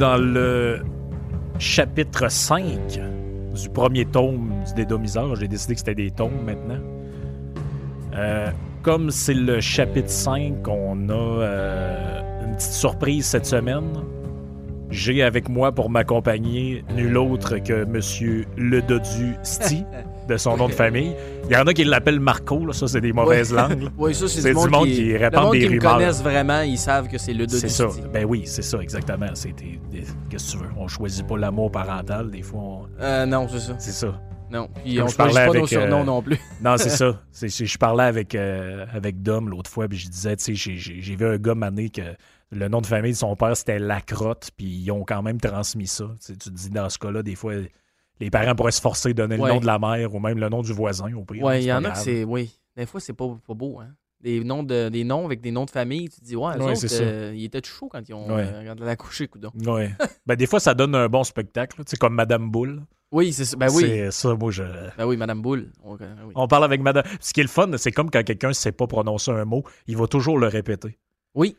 Dans le chapitre 5 du premier tome du Dédomiseur. J'ai décidé que c'était des tomes maintenant. Euh, comme c'est le chapitre 5, on a euh, une petite surprise cette semaine. J'ai avec moi pour m'accompagner nul autre que Monsieur Le Dodu Sti, de son nom de famille. Il y en a qui l'appellent Marco, là, ça c'est des mauvaises langues. là. Oui, ça, c'est du monde, qui, répand le monde des qui me rumeurs. connaissent vraiment, ils savent que c'est le dos C'est ça. Ben oui, c'est ça, exactement. C'est des- des- Qu'est-ce que tu veux? On choisit pas l'amour parental, des fois. on- Euh, non, c'est ça. C'est ça. Non. Puis Comme on je choisit parlais pas nos avec, surnoms euh, non plus. Non, c'est ça. C'est- c'est- je parlais avec, euh, avec Dom l'autre fois, puis je disais, tu sais, j'ai- j'ai j'ai vu un gars mané que le nom de famille de son père, c'était Lacrotte, puis ils ont quand même transmis ça. Tu sais, tu te dis, dans ce cas-là, des fois, les parents pourraient se forcer à donner le nom de la mère ou même le nom du voisin au pire. Ouais, il C'est y en a que grave. c'est. Oui. Des fois, c'est pas, pas beau, hein. Des noms, de, des noms avec des noms de famille, tu te dis, ouais, Ouais, autres, c'est euh, ils étaient chauds quand ils ont Ouais. euh, quand elle a couché, coudon. Ouais. ben, des fois, ça donne un bon spectacle, sais, comme Madame Boule. Oui, c'est ça. Ben oui. C'est ça, moi, je. Ben oui, Madame Boule. On- oui. On parle avec madame. Ce qui est le fun, c'est comme quand quelqu'un ne sait pas prononcer un mot, il va toujours le répéter. Oui.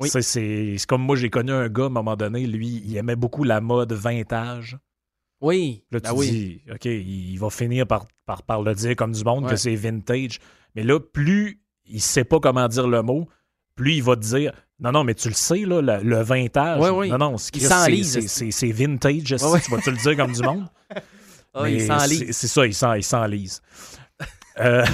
Oui. C'est c'est comme moi, j'ai connu un gars à un moment donné, lui, il aimait beaucoup la mode vintage. Oui. Là, tu Ben oui. dis, OK, il va finir par, par, par le dire comme du monde que c'est vintage. Mais là, plus il sait pas comment dire le mot, plus il va te dire Non, non, mais tu le sais, là, le, le vintage. Ouais, oui. Non, non, c'est- vintage. Tu vas-tu le dire comme du monde? Ah, il s'enlise. c'est- ça, il s'en- il s'enlise. Euh,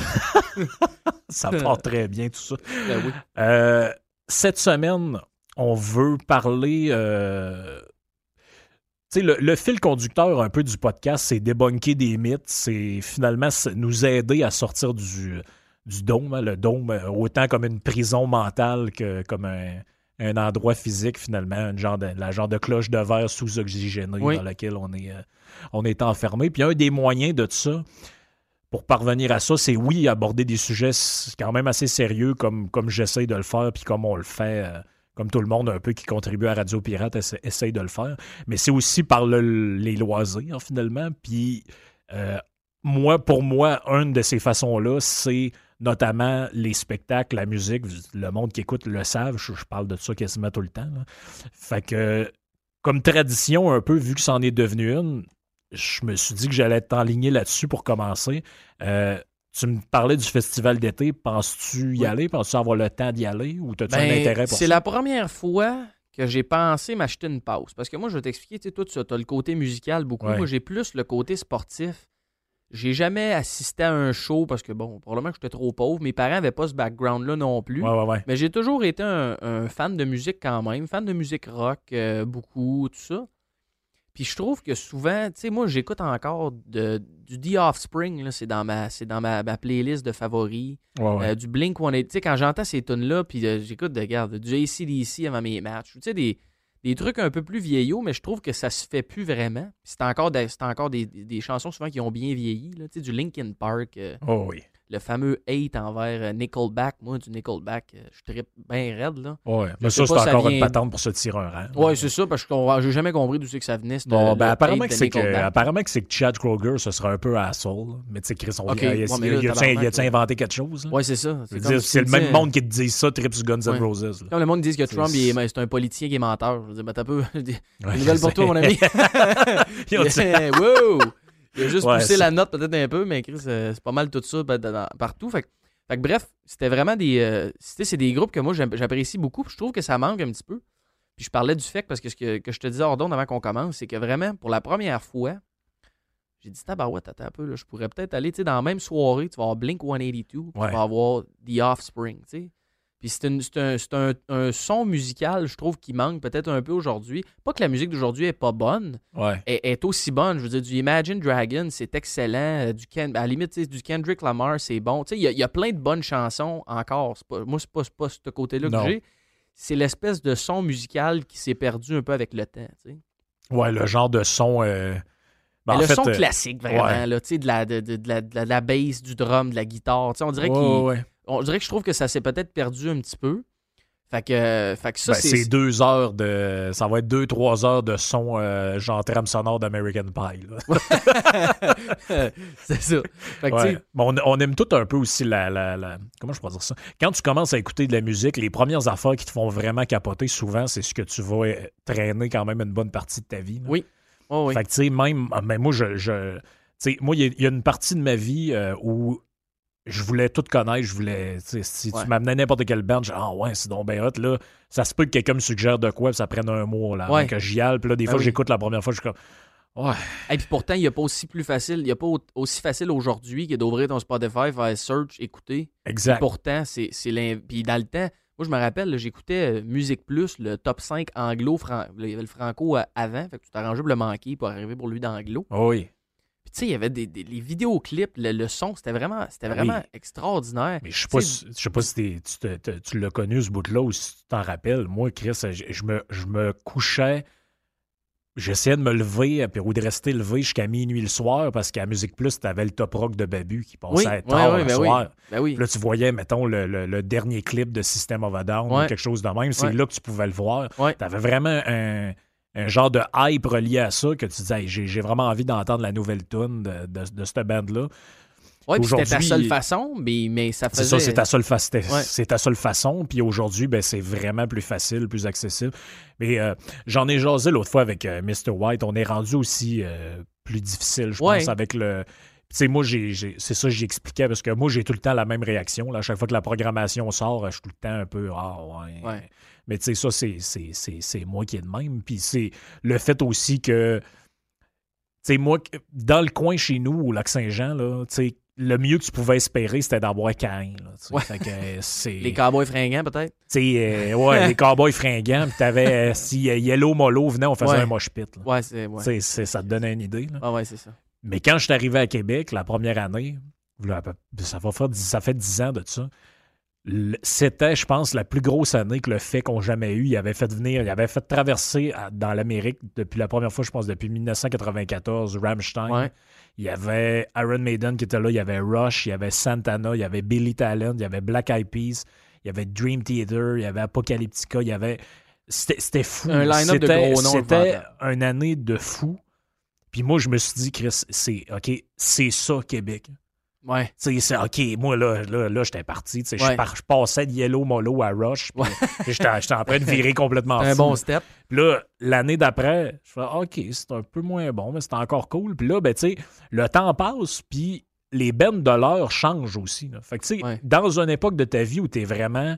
ça part très bien, tout ça. Ben oui. Euh, cette semaine, on veut parler. euh, tu le, le fil conducteur un peu du podcast, c'est débunker des mythes, c'est finalement nous aider à sortir du, du dôme. hein, le dôme, euh, autant comme une prison mentale que comme un, un endroit physique, finalement, genre de, la genre de cloche de verre sous-oxygénée Oui. dans laquelle on est, euh, on est enfermé. Puis un des moyens de ça, pour parvenir à ça, c'est oui, aborder des sujets quand même assez sérieux comme, comme j'essaie de le faire, puis comme on le fait, euh, comme tout le monde un peu qui contribue à Radio Pirate essa- essaye de le faire. Mais c'est aussi par le- les loisirs, finalement. Puis euh, moi, pour moi, une de ces façons-là, c'est notamment les spectacles, la musique. Le monde qui écoute le savent, je, parle de ça quasiment tout le temps. Fait que, comme tradition un peu, vu que c'en est devenu une, je me suis dit que j'allais être enligné là-dessus pour commencer. Euh, tu me parlais du festival d'été. Penses-tu y Oui. aller? Penses-tu avoir le temps d'y aller? Ou as-tu un Ben, intérêt pour c'est ça? la première fois que j'ai pensé m'acheter une pause. Parce que moi, je vais t'expliquer, tu sais, toi, tu as le côté musical beaucoup. Ouais. Moi, j'ai plus le côté sportif. J'ai jamais assisté à un show parce que, bon, probablement que j'étais trop pauvre. Mes parents n'avaient pas ce background-là non plus. Ouais, ouais, ouais. Mais j'ai toujours été un, un fan de musique quand même, fan de musique rock, euh, beaucoup, tout ça. Puis je trouve que souvent, tu sais, moi, j'écoute encore de, du The Offspring, là, c'est dans, ma, c'est dans ma, ma playlist de favoris. Ouais, ouais. Euh, du Blink One Tu sais, quand j'entends ces tunes-là, puis euh, j'écoute, de, regarde, du ACDC avant mes matchs, tu sais, des, des trucs un peu plus vieillots, mais je trouve que ça se fait plus vraiment. Puis C'est encore, des, c'est encore des, des- des chansons souvent qui ont bien vieilli, là, tu sais, du Linkin Park, euh, Oh oui. Le fameux hate envers euh, Nickelback. Moi, du Nickelback, euh, je trippe bien raide, là. Ouais. Mais ça, c'est encore une vient- patente pour se tirer un rang. Ouais, c'est ça, parce que je j'ai jamais compris d'où c'est que ça venait. Bon, le ben, apparemment, que que, apparemment que c'est que Chad Kroger, ce sera un peu asshole. là. Mais tu sais, Chris, on Ok, il a, ouais, il- il a-tu inventé quelque chose? Ouais, c'est ça. C'est le même monde qui te dit ça, Trip sur Guns N'. Roses. Comme le monde dit que Trump, c'est un politicien qui est menteur. Je veux dire, ben, t'as peu. Je pour toi, mon ami. Wow! Il a juste Ouais, poussé ça- la note peut-être un peu, mais Chris, euh, c'est pas mal tout ça ben, partout. Fait, que- fait que bref, c'était vraiment des. euh, c'est des groupes que moi j'apprécie beaucoup. puis Je trouve que ça manque un petit peu. Puis je parlais du fait parce que ce que, que je te disais hors avant qu'on commence, c'est que vraiment, pour la première fois, j'ai dit tabarouette, attends un peu, là, je pourrais peut-être aller, dans la même soirée, tu vas avoir Blink 182, puis Ouais. tu vas avoir The Offspring, tu sais. Puis c'est, une- c'est un, c'est un- un son musical, je trouve, qui manque peut-être un peu aujourd'hui. Pas que la musique d'aujourd'hui est pas bonne, Ouais. est, est aussi bonne. Je veux dire, du Imagine Dragon, c'est excellent. Euh, Du Ken- à la limite, du Kendrick Lamar, c'est bon. Il y, a- il y a plein de bonnes chansons encore. C'est pas- moi, c'est pas, pas ce côté-là Non. que j'ai. C'est l'espèce de son musical qui s'est perdu un peu avec le temps. tu sais. Ouais, le genre de son. euh, ben, le fait, son euh, classique, vraiment, ouais. là, de la, de, de- de la, de bass, du drum, de la guitare. On dirait, ouais, qu'il- ouais. On dirait que je trouve que ça s'est peut-être perdu un petit peu. Fait que, euh, fait que ça, Ben, c'est. c'est deux heures de. Ça va être deux, trois heures de son, euh, genre trame sonore d'American Pie. c'est ça. Fait que, Ouais. on, on aime tout un peu aussi la, la- la- Comment je pourrais dire ça? Quand tu commences à écouter de la musique, les premières affaires qui te font vraiment capoter, souvent, c'est ce que tu vas euh, traîner quand même une bonne partie de ta vie. là. Oui. oh, oui. Fait que, tu sais, même. ah, Mais moi, je. je- tu sais, moi, il y, a- il y a une partie de ma vie euh, où je voulais tout connaître. Je voulais. Si Ouais. tu m'amenais n'importe quelle band, je ah ouais, c'est donc ben hot, là. Ça se peut que quelqu'un me suggère de quoi, puis ça prenne un mois, là. Ouais. Que j'y aille. Puis là, des Ben fois, oui. j'écoute la première fois, je suis comme. Ouais. Et puis pourtant, il n'y a pas aussi plus facile, il a pas au- aussi facile aujourd'hui que d'ouvrir ton Spotify, faire search, écouter. Exact. Pourtant, c'est Puis dans le temps, moi je me rappelle, j'écoutais euh, Musique Plus, le top 5 anglo, il y avait le franco euh, avant, fait que tu t'arrangeais pour le manquer pour arriver pour lui d'anglo. Oh oui. Puis tu sais, il y avait des, des- les vidéoclips, le, le son, c'était vraiment, c'était Ah vraiment oui. extraordinaire. Mais je sais pas, Tu si- je sais pas si tu, te- te- tu l'as connu ce bout-là ou si tu t'en rappelles. Moi, Chris, je, je me, je me couchais, j'essayais de me lever puis, ou de rester levé jusqu'à minuit le soir parce qu'à Musique Plus, t'avais le top rock de Babu qui Oui, passait ouais, tard le ben oui. soir. Ben oui. Là, tu voyais, mettons, le, le- le dernier clip de System of a Down ou quelque chose de même. C'est là que tu pouvais le voir. Ouais. T'avais vraiment un, un genre de hype relié à ça que tu disais, Hey, j'ai vraiment envie d'entendre la nouvelle tune de, de, de cette band-là. Puis c'était ta seule façon, mais, mais ça faisait. C'est ça, c'est ta seule, fa- Ouais. c'est ta seule façon. Puis aujourd'hui, ben, c'est vraiment plus facile, plus accessible. Mais euh, j'en ai jasé l'autre fois avec euh, Mr. White. On est rendu aussi euh, plus difficile, je Ouais. pense, avec le. Sais, moi, j'ai, c'est ça que j'expliquais parce que moi, j'ai tout le temps la même réaction. Là. À chaque fois que la programmation sort, je suis tout le temps un peu Ah, ouais. Ouais. Mais tu sais, ça, c'est, c'est, c'est, c'est moi qui est de même. Puis c'est le fait aussi que. Tu sais, moi, dans le coin chez nous, au Lac-Saint-Jean, là, tu sais, le mieux que tu pouvais espérer, c'était d'avoir Cain. Ouais. Euh, c'est, Les cowboys fringants, peut-être? euh, ouais, les cowboys fringants. Puis t'avais, euh, si Yellow Molo venait, on faisait Ouais. un mosh pit. là. Ouais, c'est- ça te donnait une idée. là. Ah ouais, c'est ça. Mais quand je suis arrivé à Québec, la première année, ça, va faire, dix- ça fait 10 ans de ça, c'était, je pense, la plus grosse année que le fait qu'on jamais eu. Il avait fait venir, il avait fait traverser dans l'Amérique depuis la première fois, je pense, depuis 1994, Rammstein. Ouais. Il y avait Iron Maiden qui était là, il y avait Rush, il y avait Santana, il y avait Billy Talent, il y avait Black Eyed Peas, il y avait Dream Theater, il y avait Apocalyptica, il y avait. C'était fou. Un line-up de C'était- gros noms C'était une année de fou. Puis moi, je me suis dit, Chris, c'est OK, c'est ça, Québec. Ouais. Tu sais, OK, moi, là, là, là j'étais parti. Tu sais, je Ouais. par- je passais de Yellow Molo à Rush. Ouais. J'étais j'étais en train de virer complètement Un fou. bon step. Puis là, l'année d'après, je fais OK, c'est un peu moins bon, mais c'est encore cool. Puis là, ben, tu sais, le temps passe, puis les bennes de l'heure changent aussi. là. Fait que, tu sais, Ouais. dans une époque de ta vie où tu es vraiment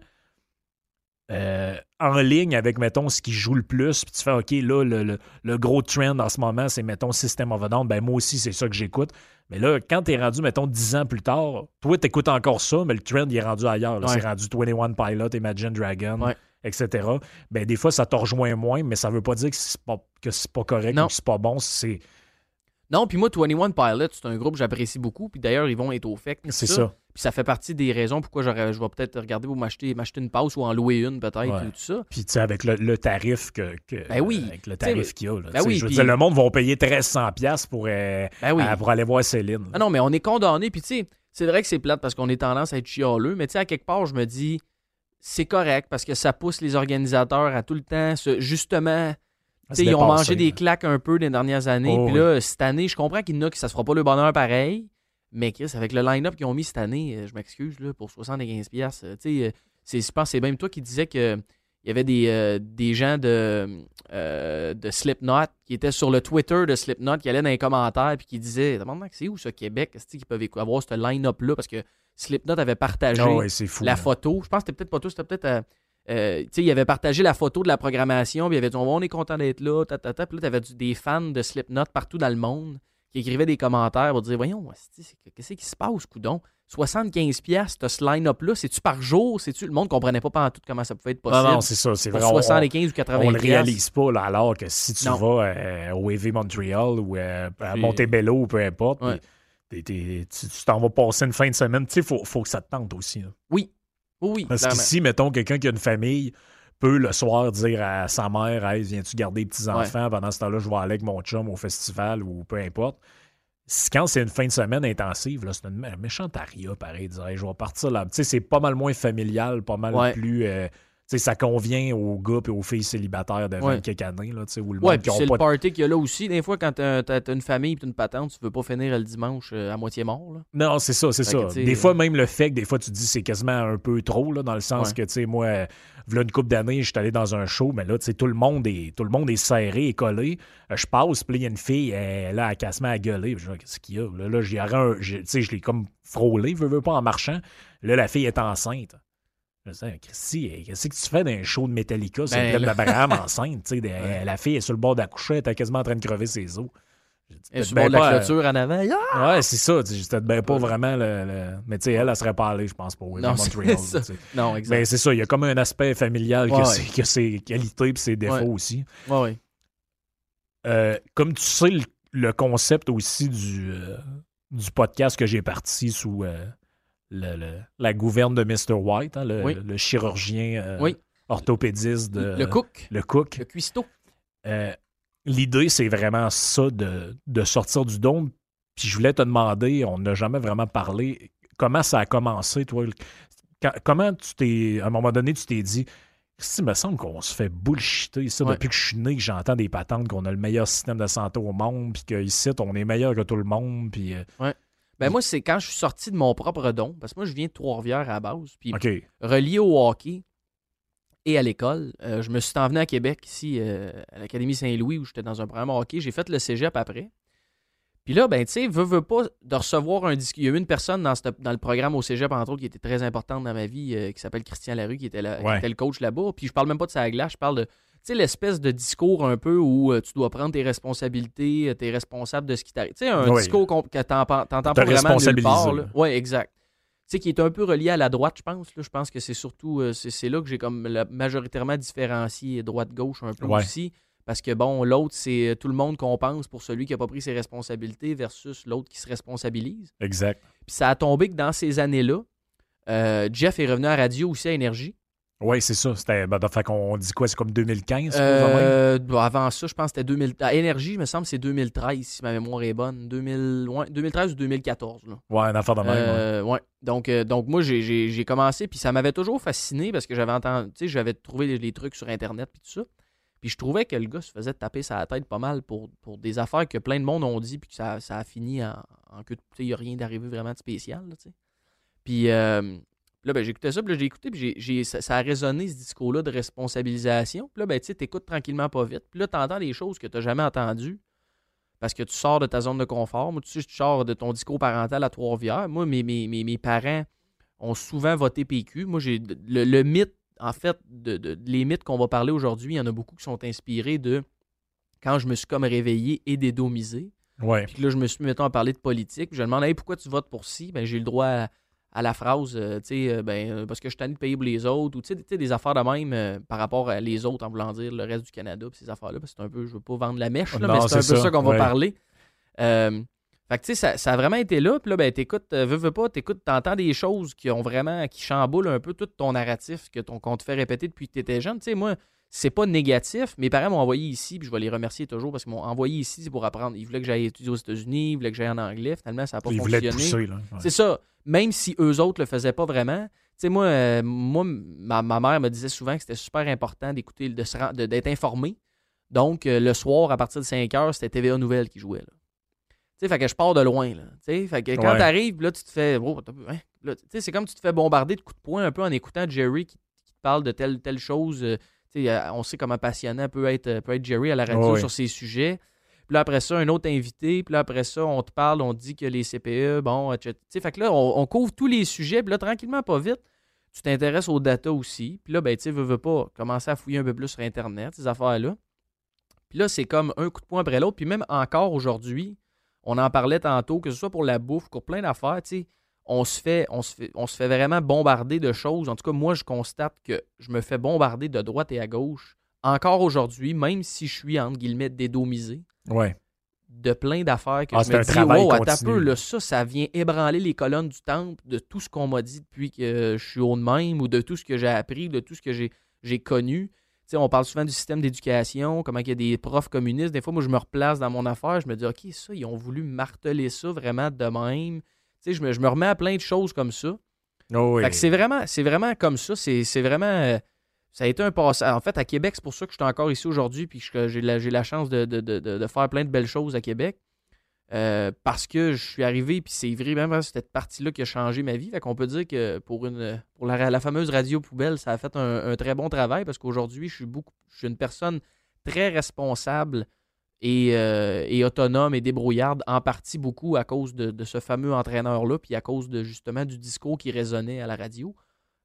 euh, en ligne avec, mettons, ce qui joue le plus, puis tu fais OK, là, le, le- le gros trend en ce moment, c'est, mettons, System of a Down. Ben, moi aussi, c'est ça que j'écoute. Mais là, quand tu es rendu, mettons, 10 ans plus tard, toi, tu écoutes encore ça, mais le trend, il est rendu ailleurs. Ouais. C'est rendu 21 Pilot, Imagine Dragon, Ouais. etc. Ben, des fois, ça te rejoint moins, mais ça veut pas dire que c'est pas, que c'est pas correct Non. ou que c'est pas bon. C'est, Non, puis moi, 21 Pilots, c'est un groupe que j'apprécie beaucoup. Puis d'ailleurs, ils vont être au FEC. c'est ça. Puis ça fait partie des raisons pourquoi je vais peut-être regarder pour m'acheter, une passe ou en louer une, peut-être, Ouais. ou tout ça. Puis, tu sais, avec le, le tarif que, que- Ben oui. avec le tarif qu'il y a. là, ben oui, je veux puis- dire, le monde va payer 1300$ piastres pour, euh, Ben oui. pour aller voir Céline. Ah non, mais on est condamné. Puis tu sais, c'est vrai que c'est plate parce qu'on est tendance à être chialeux. Mais tu sais, à quelque part, je me dis, c'est correct parce que ça pousse les organisateurs à tout le temps, justement. Ils ont mangé des claques un peu les dernières années. Oh, Puis là, cette année, je comprends qu'il y en a qui ça se fera pas le bonheur pareil. Mais Chris, avec le line-up qu'ils ont mis cette année, euh, je m'excuse là, pour 75$. piastres, euh, Tu sais, euh, c'est- je pense que c'est même toi qui disais que il y avait des, euh, des gens de, euh, de Slipknot qui étaient sur le Twitter de Slipknot qui allaient dans les commentaires puis qui disaient Demande-moi c'est où ce Québec Est-ce qu'ils peuvent avoir ce line-up-là? Parce que Slipknot avait partagé Ah ouais, la photo. Je pense que c'était peut-être pas tout, c'était peut-être. Euh, tu il avait partagé la photo de la programmation, puis il avait dit on est content d'être là, ta, ta, ta. Puis là, t'avais des fans de Slipknot partout dans le monde qui écrivaient des commentaires pour dire Voyons, qu'est-ce qui se passe, coudon? 75$, piastres, t'as ce line-up-là, c'est-tu par jour? C'est-tu Le monde comprenait pas tout comment ça pouvait être possible. Non, non, c'est ça. C'est vrai. on- 75 ou 80 On le réalise pas, là, alors que si tu Non. vas euh, au EV Montréal ou euh, à Montebello ou peu importe, Ouais. tu tu t'en vas passer une fin de semaine, tu sais, il faut, faut que ça te tente aussi. là. Oui. Oui. Parce qu'ici, mettons, quelqu'un qui a une famille peut le soir dire à sa mère Hey, viens-tu garder les petits-enfants? Pendant ce temps-là, je vais aller avec mon chum au festival ou peu importe. Quand c'est une fin de semaine intensive, c'est une mé- méchante aria, pareil. dire, Hey, je vais partir là. Tu sais, c'est pas mal moins familial, pas mal Ouais. plus. euh, ça convient aux gars et aux filles célibataires de Ouais. 20 quelques années, là, où le Ouais, puis c'est le party qu'il y a là aussi. Des fois, quand t'as t'as une famille et une patente, tu veux pas finir le dimanche euh, à moitié mort. Là. Non, c'est ça, c'est ça. que, Des fois, euh, même le fait que des fois, tu te dis c'est quasiment un peu trop, là, dans le sens Ouais. que, tu sais, moi, euh, v'là une couple d'années, je suis allé dans un show, mais là, tu sais, tout le monde est, tout le monde est serré et collé. Je passe, puis il y a une fille, elle, là, elle casse à gueuler. Je qu'est-ce qu'il y a? Là, là j'y aurais un- j'ai- tu sais, je l'ai comme frôlé, veux, veux pas, en marchant. Là, la fille est enceinte. Christy, qu'est-ce que tu fais d'un show de Metallica? Sur Ben, le d'Abraham enceinte? Des- Ouais. La fille est sur le bord d'accoucher, elle était quasiment en train de crever ses os. Et sur ben la pas, clôture en avant. Ah! Ouais, c'est ça. C'était ben pas vraiment le. le- Mais tu sais, elle, elle serait pas allée, je pense, pour Montreal. Non, exact. Mais c'est ça, il y a comme un aspect familial Ouais, que, ouais. c'est- que ses qualités et ses défauts Ouais. aussi. Euh, comme tu sais, le, le concept aussi du, euh, du podcast que j'ai parti sous euh, le- le- la gouverne de Mr. White, hein, le, Oui. le chirurgien euh, Oui. orthopédiste de le cook, le cook. le cuistot. Euh, L'idée, c'est vraiment ça de, de sortir du dôme. Puis je voulais te demander, on n'a jamais vraiment parlé, comment ça a commencé, toi? Quand- comment tu t'es, à un moment donné, tu t'es dit, il me semble qu'on se fait bullshiter ça Ouais. depuis que je suis né, que j'entends des patentes, qu'on a le meilleur système de santé au monde, puis qu'ici, on est meilleur que tout le monde, puis... euh, Ben moi, c'est quand je suis sorti de mon propre don, parce que moi, je viens de Trois-Rivières à la base, puis relié au hockey et à l'école, euh, je me suis envenu à Québec, ici, euh, à l'Académie Saint-Louis, où j'étais dans un programme hockey. J'ai fait le cégep après. Puis là, ben, tu sais, veux, veux pas de recevoir un disque. Il y a eu une personne dans, cette- dans le programme au cégep, entre autres, qui était très importante dans ma vie, euh, qui s'appelle Christian Larue, qui était, là- qui était le coach là-bas. Puis je parle même pas de sa glace, je parle de, sais, l'espèce de discours un peu où euh, tu dois prendre tes responsabilités, euh, t'es responsable de ce qui t'arrive. Tu sais, un Oui. discours qu'on- que t'entends t'entends Te pas vraiment nulle part. Ouais, exact. Tu sais, qui est un peu relié à la droite, je pense. Là. Je pense que c'est surtout, euh, c'est là que j'ai comme la- majoritairement différencié droite-gauche un peu Ouais. aussi. Parce que bon, l'autre, c'est tout le monde qu'on pense pour celui qui n'a pas pris ses responsabilités versus l'autre qui se responsabilise. exact. Puis ça a tombé que dans ces années-là, euh, Jeff est revenu à radio aussi à Énergie. Oui, c'est ça. C'était, ben, fait qu'on dit quoi, c'est comme 2015? ça, même? Euh, bon, avant ça, je pense que c'était 2000. À Énergie, il me semble c'est 2013, si ma mémoire est bonne. 2000, ouais, 2013 ou 2014. Là. Ouais, une affaire de même. ouais. Euh, ouais. Donc, euh, donc moi, j'ai commencé, puis ça m'avait toujours fasciné parce que j'avais entendu, tu sais, j'avais trouvé les, les trucs sur Internet, puis tout ça. Puis je trouvais que le gars se faisait taper sa tête pas mal pour, pour des affaires que plein de monde ont dit, puis que ça, ça a fini en, en que, tu sais, il n'y a rien d'arrivé vraiment de spécial, là, tu sais. Puis euh, là, ben, j'écoutais ça, puis là, j'ai écouté, puis j'ai- j'ai- ça, ça a résonné, ce discours-là de responsabilisation. Puis là, ben, tu sais, t'écoutes tranquillement pas vite. Puis là, t'entends des choses que t'as jamais entendues parce que tu sors de ta zone de confort. Moi, tu sais, tu sors de ton discours parental à Trois-Rivières. Moi, mes, mes, mes, mes parents ont souvent voté PQ. Moi, j'ai le, le mythe, en fait, de, de- les mythes qu'on va parler aujourd'hui, il y en a beaucoup qui sont inspirés de quand je me suis comme réveillé et dédomisé. Ouais. Puis que là, je me suis mettons, à parler de politique. Puis je demande, hey, pourquoi tu votes pour ci? Ben, j'ai le droit à, à la phrase, euh, tu sais, euh, ben, euh, parce que je suis tanné de payer pour les autres, ou tu sais, des affaires de même euh, par rapport à les autres, en voulant dire le reste du Canada, puis ces affaires-là, parce que c'est un peu, je veux pas vendre la mèche, là, Non, mais c'est un peu c'est ça, ça, qu'on ouais. va parler. Euh, fait que, tu sais, ça, ça a vraiment été là, puis là, ben, t'écoutes, veux, veux pas, t'écoutes, t'entends des choses qui ont vraiment, qui chamboulent un peu tout ton narratif que ton, qu'on te fait répéter depuis que t'étais jeune. Tu sais, moi, c'est pas négatif. Mes parents m'ont envoyé ici, puis je vais les remercier toujours parce qu'ils m'ont envoyé ici c'est pour apprendre. Ils voulaient que j'aille étudier aux États-Unis, ils voulaient que j'aille en anglais. Finalement, ça n'a pas Il voulait fonctionné. pousser, là. Ouais. C'est ça. Même si eux autres le faisaient pas vraiment. Tu sais, moi, euh, moi ma, ma mère me disait souvent que c'était super important d'écouter, de se ren- de- d'être informé. Donc, euh, le soir, à partir de 5 heures, c'était TVA Nouvelles qui jouait. Là. Tu sais, fait que je pars de loin. Là. Tu sais, fait que quand Ouais. t'arrives, là, tu te fais. oh, hein? Là, tu sais, c'est comme tu te fais bombarder de coups de poing un peu en écoutant Jerry qui, qui te parle de telle telle chose. euh, tu sais, on sait comment passionnant peut être, peut être Jerry à la radio Ouais. sur ces sujets. Puis là, après ça, un autre invité. Puis là, après ça, on te parle, on te dit que les CPE, bon, etc. Fait que là, on, couvre tous les sujets. Puis là, tranquillement, pas vite, tu t'intéresses aux data aussi. Puis là, ben, tu sais, veux, pas commencer à fouiller un peu plus sur Internet, ces affaires-là. Puis là, c'est comme un coup de poing après l'autre. Puis même encore aujourd'hui, on en parlait tantôt, que ce soit pour la bouffe, pour plein d'affaires, tu sais, on se fait, on se fait, on se fait vraiment bombarder de choses. En tout cas, moi, je constate que je me fais bombarder de droite et à gauche. Encore aujourd'hui, même si je suis, entre guillemets, dédomisé, Ouais. de plein d'affaires que Ah, je me dis, wow, attends un continu. peu, là, ça, ça vient ébranler les colonnes du temple de tout ce qu'on m'a dit depuis que je suis haut de même ou de tout ce que j'ai appris, de tout ce que j'ai connu. On parle souvent du système d'éducation, comment il y a des profs communistes. Des fois, moi, je me replace dans mon affaire, je me dis, OK, ça, ils ont voulu marteler ça vraiment de même. Je me, je me remets à plein de choses comme ça. Oh, oui. Fait que c'est vraiment, c'est vraiment comme ça. C'est, c'est vraiment. Ça a été un passage. En fait, à Québec, c'est pour ça que je suis encore ici aujourd'hui, puis que j'ai la, chance de, faire plein de belles choses à Québec. Euh, parce que je suis arrivé, puis c'est vrai, même cette partie-là qui a changé ma vie. Fait qu'on peut dire que pour, la, fameuse radio poubelle, ça a fait un, très bon travail parce qu'aujourd'hui, je suis beaucoup, une personne très responsable et, euh, et autonome et débrouillarde, en partie beaucoup à cause de, ce fameux entraîneur-là, puis à cause justement du discours qui résonnait à la radio.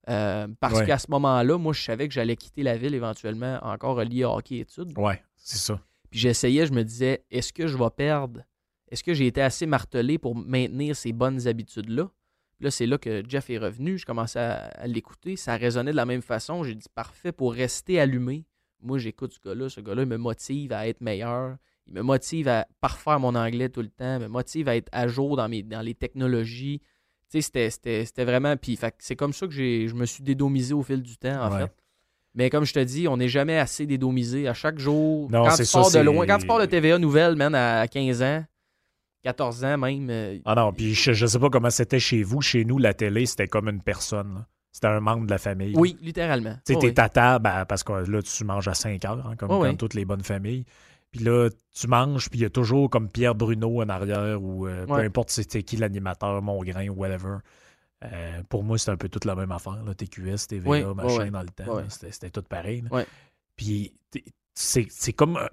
Euh, parce Ouais. qu'à ce moment-là, moi, je savais que j'allais quitter la ville éventuellement, encore lié à hockey études. Ouais, c'est ça. Puis j'essayais, je me disais, est-ce que je vais perdre? Est-ce que j'ai été assez martelé pour maintenir ces bonnes habitudes-là? Puis Là, c'est là que Jeff est revenu. Je commençais à, à l'écouter. Ça résonnait de la même façon. J'ai dit, parfait, pour rester allumé. Moi, j'écoute ce gars-là. Ce gars-là, il me motive à être meilleur. Il me motive à parfaire mon anglais tout le temps. Il me motive à être à jour dans, mes, dans les technologies. C'était- vraiment. Puis, c'est comme ça que j'ai- je me suis dédomisé au fil du temps, en Ouais. fait. Mais comme je te dis, on n'est jamais assez dédomisé. À chaque jour, Non, quand tu ça, pars de loin, quand tu pars de TVA Nouvelle, man, à 15 ans, 14 ans même, euh, Ah non, puis je, je sais pas comment c'était chez vous. Chez nous, la télé, c'était comme une personne. là. C'était un membre de la famille. oui, littéralement. Tu sais, Oh, t'es oui. à table, ben, parce que là, tu manges à 5 heures, hein, comme, Oh, oui. toutes les bonnes familles. Puis là, tu manges, puis il y a toujours comme Pierre Bruno en arrière, ou euh, peu importe c'était qui l'animateur, Mongrain ou whatever. Euh, pour moi, c'était un peu toute la même affaire. Là. TQS, TVA, Oui, machin, ouais, dans le temps. Ouais. C'était, tout pareil. Puis c'est, comme... euh,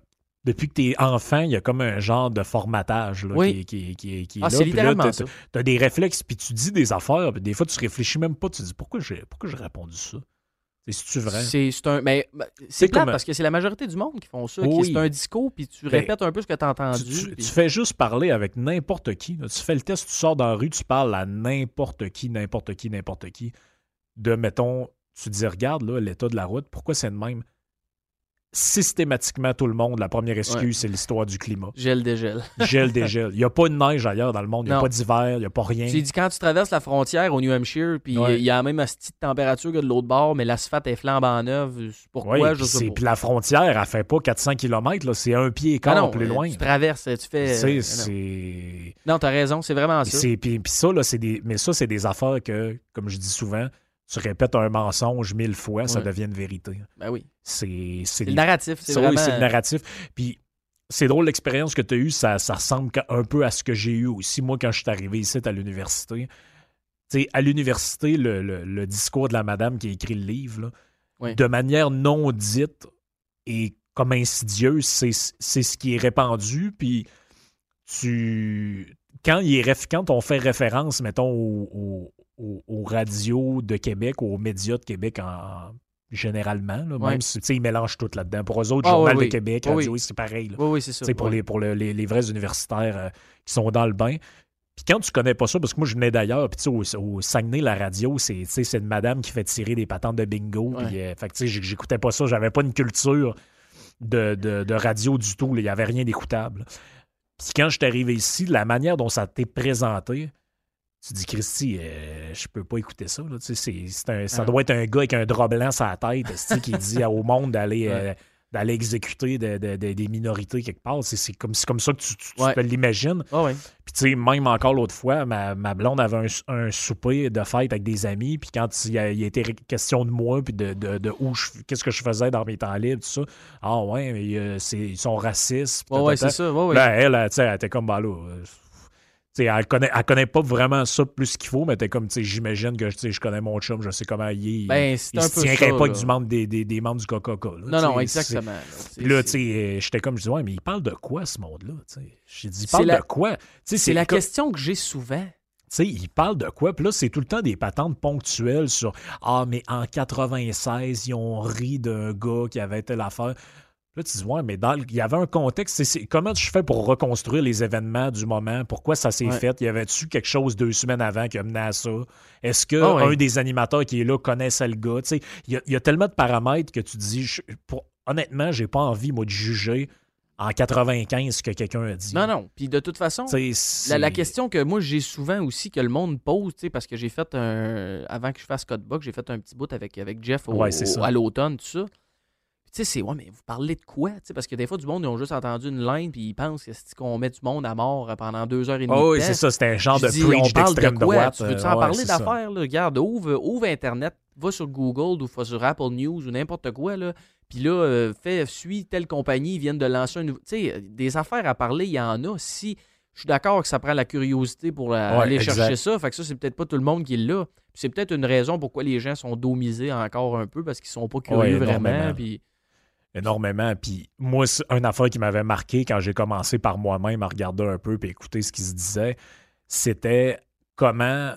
Depuis que t'es enfant, il y a comme un genre de formatage là, Oui. qui, qui, qui, qui est Ah, là. c'est Puis là, t'as- des réflexes, puis tu dis des affaires, puis des fois, tu réfléchis même pas. Tu dis pourquoi j'ai, pourquoi j'ai répondu ça? C'est-tu vrai? C'est c'est un. Mais C'est c'est comme- parce que c'est la majorité du monde qui font ça. Oui. C'est un discours, puis tu Ben, répètes un peu ce que tu as entendu. Tu, tu- puis- tu fais juste parler avec n'importe qui. Tu fais le test, tu sors dans la rue, tu parles à n'importe qui, n'importe qui, n'importe qui. De, mettons, tu dis, regarde là, l'état de la route, pourquoi c'est le même? Systématiquement, tout le monde, la première excuse, Ouais. c'est l'histoire du climat. Gel, dégel. Gel, dégel. Il n'y a pas de neige ailleurs dans le monde, il n'y a pas d'hiver, il n'y a pas rien. J'ai dit quand tu traverses la frontière au New Hampshire, puis Ouais. il y a la même astuce de température que de l'autre bord, mais l'asphalte est flambant neuve. Pourquoi Je puis sais c'est- pas. puis la frontière, elle fait pas 400 km, c'est un pied et Ah quart non, plus euh, loin. Tu traverses, tu fais. Tu sais, euh, non. c'est. Non, t'as raison, c'est vraiment ça. c'est- puis ça, là, c'est des. Mais ça, c'est des affaires que, comme je dis souvent, tu répètes un mensonge mille fois, ça devient une vérité. Ben oui. C'est. C'est le narratif. C'est oui, c'est le narratif. Puis c'est drôle, l'expérience que tu as eue, ça, ça ressemble un peu à ce que j'ai eu aussi, moi, quand je suis arrivé ici à l'université. Tu sais, à l'université, le, le- le discours de la madame qui a écrit le livre, là, Oui. de manière non dite et comme insidieuse, c'est c'est ce qui est répandu. Puis tu. Quand, il est quand on fait référence, mettons, au- aux radios de Québec, aux médias de Québec en, généralement, là, Ouais. même si ils mélangent tout là-dedans. Pour eux autres, Ah, Journal oui, de oui. Québec, Radio, oui. c'est pareil. c'est ça. Pour, les, pour le- les, les vrais universitaires euh, qui sont dans le bain. Puis quand tu connais pas ça, parce que moi je venais d'ailleurs, puis tu sais, au, au Saguenay, la radio, c'est une madame qui fait tirer des patentes de bingo. Ouais. Euh, fait que j'écoutais pas ça, j'avais pas une culture de, de- de radio du tout. Il y avait rien d'écoutable. Puis quand je suis arrivé ici, la manière dont ça t'est présenté, tu dis, Christy, euh, je peux pas écouter ça. là. Tu sais, c'est- c'est un- ça Ah. doit être un gars avec un drap blanc sur la tête qui dit au monde d'aller euh, d'aller exécuter de- de- de- des minorités quelque part. C'est- comme, c'est comme ça que tu, tu- tu Ouais. te l'imagines. Ah ouais. Puis tu sais, même encore l'autre fois, ma, ma blonde avait un, un souper de fête avec des amis, puis quand il, il a été question de moi, puis de, où je, qu'est-ce que je faisais dans mes temps libres, tout ça. Ah ouais, mais euh, c'est, ils sont racistes. Ouais, tatata. c'est ça. Ouais. Là, elle, elle, elle était comme, bah là, elle connaît, elle connaît pas vraiment ça plus qu'il faut, mais était comme, tu sais, j'imagine que je connais mon chum, je sais comment il est. Ben, il se tiendrait pas là. du membre des, des, des membres du Coca-Cola. Non, non, exactement. là. C'est- Puis là, c'est- tu sais, euh, j'étais comme, je dis, ouais, mais il parle de quoi, ce monde-là? J'ai dit, il parle la- de quoi? C'est la question que j'ai souvent. tu sais, il parle de quoi? Puis là, c'est tout le temps des patentes ponctuelles sur Ah, mais en 96, ils ont ri d'un gars qui avait telle affaire. Là, tu dis, ouais, mais dans il y avait un contexte. C'est- c'est- comment je fais pour reconstruire les événements du moment? Pourquoi ça s'est Ouais. fait? Y avait-tu quelque chose deux semaines avant qui a mené à ça? Est-ce que Ah ouais. un des animateurs qui est là connaissait le gars? Tu sais, il y, a- il y a tellement de paramètres que tu dis, je- pour, honnêtement, j'ai pas envie, moi, de juger en 95 ce que quelqu'un a dit. Non, non. Puis de toute façon, Tu La, question que moi j'ai souvent aussi que le monde pose, tu sais, parce que j'ai fait un. Avant que je fasse Codebook, j'ai fait un petit bout avec, avec Jeff au- Ouais, à l'automne, tout ça. Puis sais, c'est, ouais, mais vous parlez de quoi? Tu parce que des fois, du monde, ils ont juste entendu une ligne, puis ils pensent que c'est qu'on met du monde à mort euh, pendant deux heures et demie. Oh, oui, de c'est ça, c'était un genre Je de dis, on preach parle de d'extrême quoi? droite. Tu veux-tu euh, ouais, parler c'est d'affaires? là? Regarde, ouvre, ouvre Internet, va sur Google ou va sur Apple News ou n'importe quoi, là. Puis là, euh, fais, suis telle compagnie, ils viennent de lancer un nouveau... Tu sais, des affaires à parler, il y en a. Si... Je suis d'accord que ça prend la curiosité pour la- Ouais, aller exact. chercher ça. Fait que ça, c'est peut-être pas tout le monde qui l'a. Puis C'est peut-être une raison pourquoi les gens sont domisés encore un peu parce qu'ils sont pas curieux Ouais, vraiment. énormément. Puis... énormément. Puis moi, une affaire qui m'avait marqué quand j'ai commencé par moi-même à regarder un peu et écouter ce qui se disait, c'était comment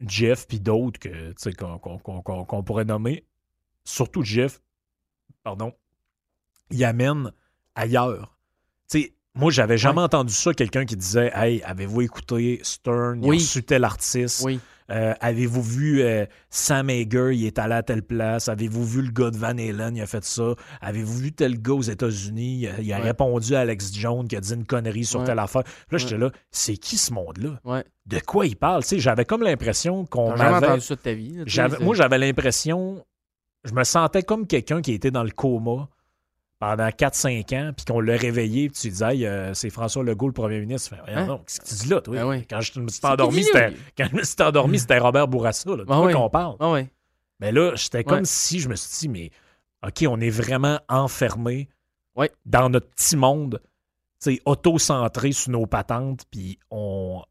Jeff puis d'autres que qu'on pourrait nommer, surtout Jeff, pardon, y amènent ailleurs. Tu sais, moi, j'avais jamais entendu ça, quelqu'un qui disait Hey, avez-vous écouté Stern, il a Oui. reçu tel artiste, Oui. Euh, avez-vous vu euh, Sam Hager, il est allé à telle place? Avez-vous vu le gars de Van Halen, il a fait ça? Avez-vous vu tel gars aux États-Unis? Il a, il a Ouais. répondu à Alex Jones qui a dit une connerie sur Ouais. telle affaire. Là, j'étais là, c'est qui ce monde-là? Ouais. De quoi il parle? J'avais comme l'impression qu'on T'as entendu ça de ta vie. là, j'avais- Moi, j'avais l'impression... Je me sentais comme quelqu'un qui était dans le coma pendant 4-5 ans, puis qu'on l'a réveillé, puis tu disais, Hey, euh, c'est François Legault, le premier ministre. Voyons Hein? qu'est-ce que tu dis là, toi? Ben oui. Quand je me suis endormi, c'était quand je me suis endormi, c'était Robert Bourassa. Là. De Ah oui. qu'on parle? Ah ouais. Mais là, j'étais comme si je me suis dit, mais OK, on est vraiment enfermé dans notre petit monde, auto-centré sur nos patentes, puis on.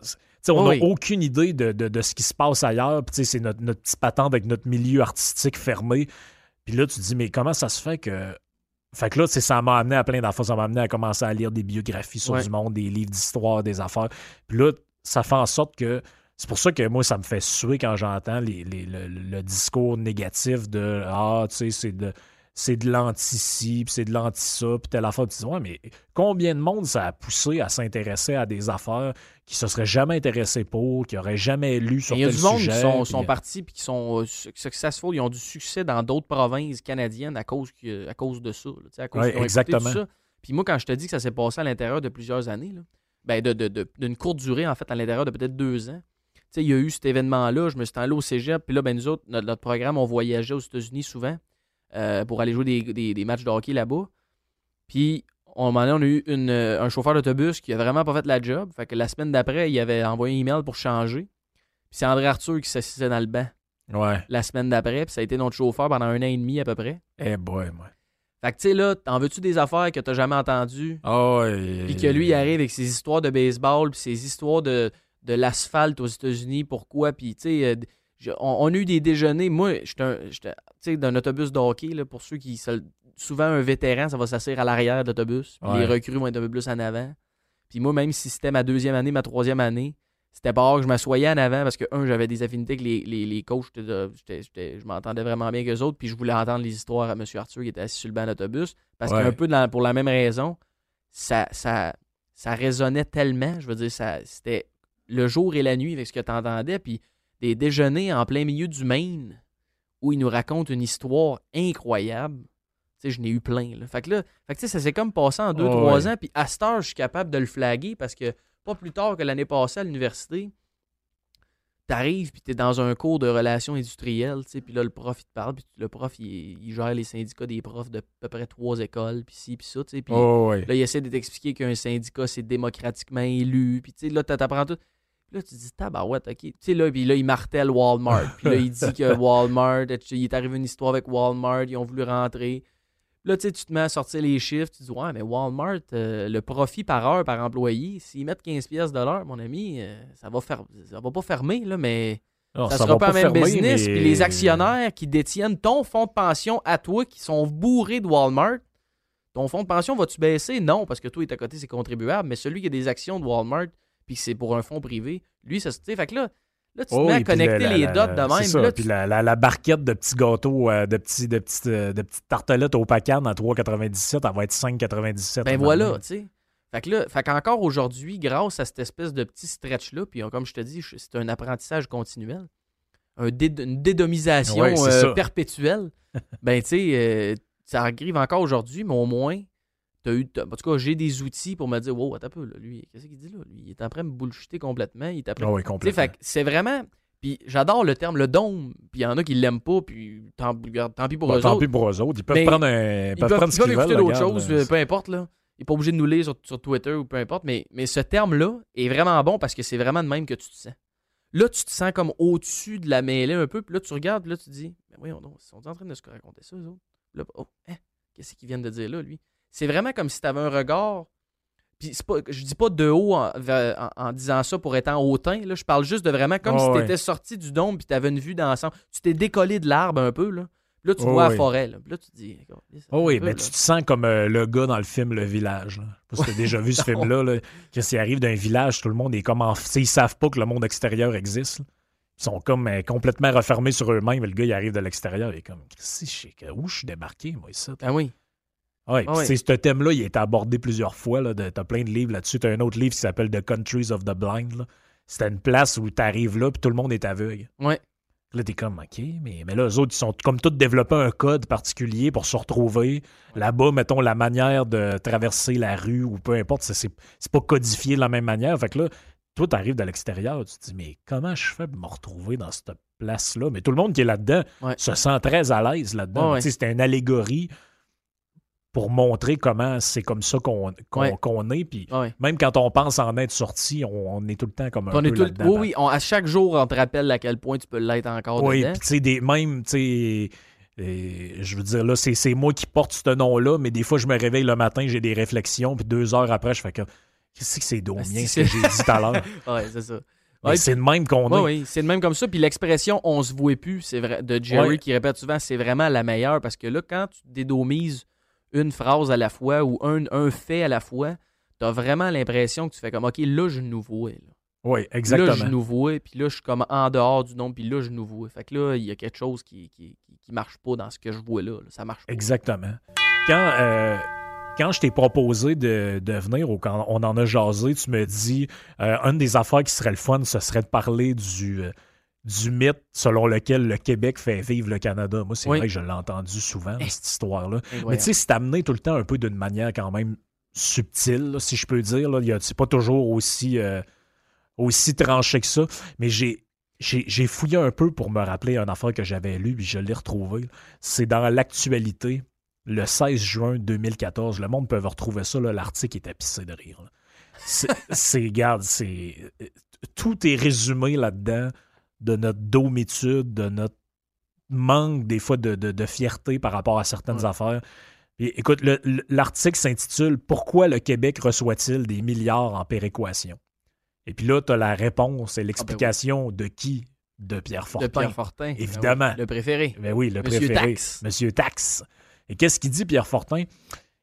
tu sais, on n'a Oui. aucune idée de, de- de ce qui se passe ailleurs. Puis, c'est notre, notre petit patente avec notre milieu artistique fermé. Puis là, tu te dis, mais comment ça se fait que. Fait que là, ça m'a amené à plein d'affaires. Ça m'a amené à commencer à lire des biographies sur Ouais. du monde, des livres d'histoire, des affaires. Puis là, ça fait en sorte que. C'est pour ça que moi, ça me fait suer quand j'entends les, les- le, le discours négatif de Ah, tu sais, c'est de. C'est de l'anti-ci, puis c'est de l'anti-ça, puis telle affaire. Tu ouais, mais combien de monde ça a poussé à s'intéresser à des affaires qui se seraient jamais intéressés pour, qui n'auraient jamais lu sur Il y a tel du monde sujet? qui sont, puis- sont partis puis qui sont euh, su- successful, ils ont du succès dans d'autres provinces canadiennes à cause, que- à cause de ça. là, à cause Ouais, tout exactement. ça. Puis moi, quand je te dis que ça s'est passé à l'intérieur de plusieurs années, là, ben de, de- de- d'une courte durée, en fait, à l'intérieur de peut-être deux ans, il y a eu cet événement-là, je me suis allé au cégep, puis là, ben nous autres, notre, notre programme, on voyageait aux États-Unis souvent euh, pour aller jouer des, des- des matchs de hockey là-bas. Puis, on, un moment donné, on a eu une, euh, un chauffeur d'autobus qui a vraiment pas fait la job. Fait que la semaine d'après, il avait envoyé un email pour changer. Puis c'est André Arthur qui s'assisait dans le banc Ouais. la semaine d'après. Puis ça a été notre chauffeur pendant un an et demi à peu près. Eh boy, moi. Fait que tu sais, là, t'en veux-tu des affaires que t'as jamais entendues? Ouais. Puis que lui, il arrive avec ses histoires de baseball, puis ses histoires de, de l'asphalte aux États-Unis, pourquoi, puis tu sais, euh, on, on a eu des déjeuners. Moi, j'étais d'un autobus de hockey, là, pour ceux qui. souvent, un vétéran, ça va s'asseoir à l'arrière de l'autobus, Ouais. les recrues vont être un peu plus en avant. Puis moi, même si c'était ma deuxième année, ma troisième année, c'était pas rare que je m'assoyais en avant parce que, un, j'avais des affinités avec les, les, les coachs, j'étais- je m'entendais vraiment bien qu'eux autres, puis je voulais entendre les histoires à M. Arthur qui était assis sur le banc d'autobus, parce Ouais. qu'un peu dans- pour la même raison, ça, ça, ça résonnait tellement. Je veux dire, ça, c'était le jour et la nuit avec ce que tu entendais. Puis des déjeuners en plein milieu du Maine où ils nous racontent une histoire incroyable. Tu sais, je n'ai eu plein. Là. Fait que là, fait que, ça s'est comme passé en deux, Oh, trois ouais. ans. Puis à cette heure, je suis capable de le flaguer parce que pas plus tard que l'année passée à l'université, t'arrives puis t'es dans un cours de relations industrielles, tu sais, puis là, le prof, il te parle, puis le prof, il, il gère les syndicats des profs de à peu près trois écoles, puis ci, puis ça, tu sais, puis Oh, ouais. Là, il essaie de t'expliquer qu'un syndicat, c'est démocratiquement élu. Puis, tu sais, là, t'a- t'apprends tout. Là, tu te dis, tabarouette, OK. Tu sais, là, puis là, il martèle Walmart. Puis là, il dit que Walmart, il est arrivé une histoire avec Walmart, ils ont voulu rentrer. Là, tu sais, tu te mets à sortir les chiffres, tu te dis, ouais, mais Walmart, euh, le profit par heure par employé, s'ils mettent 15 pièces de l'heure, mon ami, euh, ça va faire, ça va pas fermer, là, mais Non, ça, va sera pas le même fermer, business. mais- Puis les actionnaires qui détiennent ton fonds de pension à toi, qui sont bourrés de Walmart, ton fonds de pension va-tu baisser? Non, parce que toi, il est à côté, c'est contribuable. Mais celui qui a des actions de Walmart, puis c'est pour un fonds privé, lui, ça se. Fait que là, là, tu te Oh, mets à connecter la- les la- dots de même. ça, là, puis tu- la, la- la barquette de petits gâteaux, euh, de, petits, de, petites, euh, de petites tartelettes au pacan à 3,97, elle va être 5,97. Ben voilà, tu sais. Fait que là, fait qu'encore aujourd'hui, grâce à cette espèce de petit stretch-là, puis euh, comme je te dis, c'est un apprentissage continuel, un dé- une dédomisation Ouais, euh, perpétuelle, ben tu sais, ça arrive encore aujourd'hui, mais au moins, t'as eu, t'as- en tout cas, j'ai des outils pour me dire, wow, attends un peu, là, lui, qu'est-ce qu'il dit là? Lui, il est en train de me bullshiter complètement, il est après donné. Ah oui, complètement. c'est vraiment. Puis j'adore le terme le dôme. Puis il y en a qui l'aiment pas, puis tant, tant pis pour Bon, eux tant autres. pis pour eux autres. Ils peuvent Mais prendre un. Ils peuvent prendre ils peuvent écouter d'autres choses, euh, peu importe. Là. Il n'est pas obligé de nous lire sur, sur Twitter ou peu importe. Mais, mais ce terme-là est vraiment bon parce que c'est vraiment de même que tu te sens. Là, tu te sens comme au-dessus de la mêlée un peu. Puis là, tu regardes, puis là, tu te dis, mais voyons donc, ils sont en train de se raconter ça, eux autres. Là, oh, hein, qu'est-ce qu'ils viennent de dire là, lui? C'est vraiment comme si tu avais un regard. Puis c'est pas, je dis pas de haut en, vers- en- en disant ça pour être en hautain. Là, je parle juste de vraiment comme Ouais, si tu ouais. étais sorti du dôme puis tu avais une vue d'ensemble. Tu t'es décollé de l'arbre un peu. Là, là tu Ouais, vois la forêt. Là. Tu te dis. Oh oui, mais tu te sens comme euh, le gars dans le film Le Village. Là. Parce que t'as déjà vu ce film-là. Là, que s'il arrive d'un village, tout le monde est comme en. tu Ils savent pas que le monde extérieur existe. là. Ils sont comme euh, complètement refermés sur eux-mêmes. Le gars, il arrive de l'extérieur. Il est comme. Je où je suis débarqué, moi, ici? Ah oui. Ouais, Ah c'est- ce thème-là, il a été abordé plusieurs fois. De- T'as plein de livres là-dessus. T'as un autre livre qui s'appelle The Countries of the Blind. C'était une place où t'arrives là, puis tout le monde est aveugle. Ouais. Là, t'es comme, OK, mais, mais là, eux autres, ils sont comme tous développés un code particulier pour se retrouver. Là-bas, mettons, la manière de traverser la rue ou peu importe, c'est- c'est c'est pas codifié de la même manière. Fait que là, toi, t'arrives de l'extérieur, tu te dis, mais comment je fais pour me retrouver dans cette place-là? Mais tout le monde qui est là-dedans Ouais. se sent très à l'aise là-dedans. Ouais. Tu C'était une allégorie pour montrer comment c'est comme ça qu'on Ouais. est. Puis Ah ouais. même quand on pense en être sorti, on, on est tout le temps comme un On peu est tout, là-dedans. oui, oui, on- à chaque jour, on te rappelle à quel point tu peux l'être encore Oui, puis tu sais, des, même, tu sais, euh, je veux dire, là, c'est moi qui porte ce nom-là, mais des fois, je me réveille le matin, j'ai des réflexions, puis deux heures après, je fais que, qu'est-ce que c'est Ah, bien c'est- ce que j'ai dit tout à l'heure? Ouais, c'est ça. Ouais, c'est de même qu'on Oui, est. oui, c'est de même comme ça. Puis l'expression on se voit plus, c'est vrai, de Jerry Ouais. qui répète souvent, c'est vraiment la meilleure parce que là, quand tu dédomises une phrase à la fois ou un, un fait à la fois, t'as vraiment l'impression que tu fais comme OK, là, je nous vois. Là, Oui, Là, je exactement. nous vois, puis là, je suis comme en dehors du nom, puis là, je nous vois. Fait que là, il y a quelque chose qui, qui, marche pas dans ce que je vois là. là. Ça marche pas. Exactement. Quand, euh, quand je t'ai proposé de, de venir ou quand on en a jasé, tu me dis euh, une des affaires qui serait le fun, ce serait de parler du, euh, du mythe selon lequel le Québec fait vivre le Canada. Moi, c'est Oui. vrai que je l'ai entendu souvent, Eh. cette histoire-là. Mais Incroyable. tu sais, c'est amené tout le temps un peu d'une manière quand même subtile, là, si je peux dire. C'est pas toujours aussi, euh, aussi tranché que ça. Mais j'ai. J'ai fouillé un peu pour me rappeler une affaire que j'avais lue, puis je l'ai retrouvée. C'est dans l'actualité, le 16 juin 2014. Le monde peut retrouver ça, l'article est tapissé de rire. C'est, c'est- regarde, c'est. Tout est résumé là-dedans de notre domitude, de notre manque, des fois, de, de- de fierté par rapport à certaines Ouais. affaires. Et, écoute, le- le- l'article s'intitule Pourquoi le Québec reçoit-il des milliards en péréquation? Et puis là, tu as la réponse et l'explication de qui? De Pierre Fortin. de Pierre Fortin. Ben Évidemment. oui, le préféré. Ben oui, le Monsieur préféré. Taxe. Monsieur Taxe. Et qu'est-ce qu'il dit, Pierre Fortin?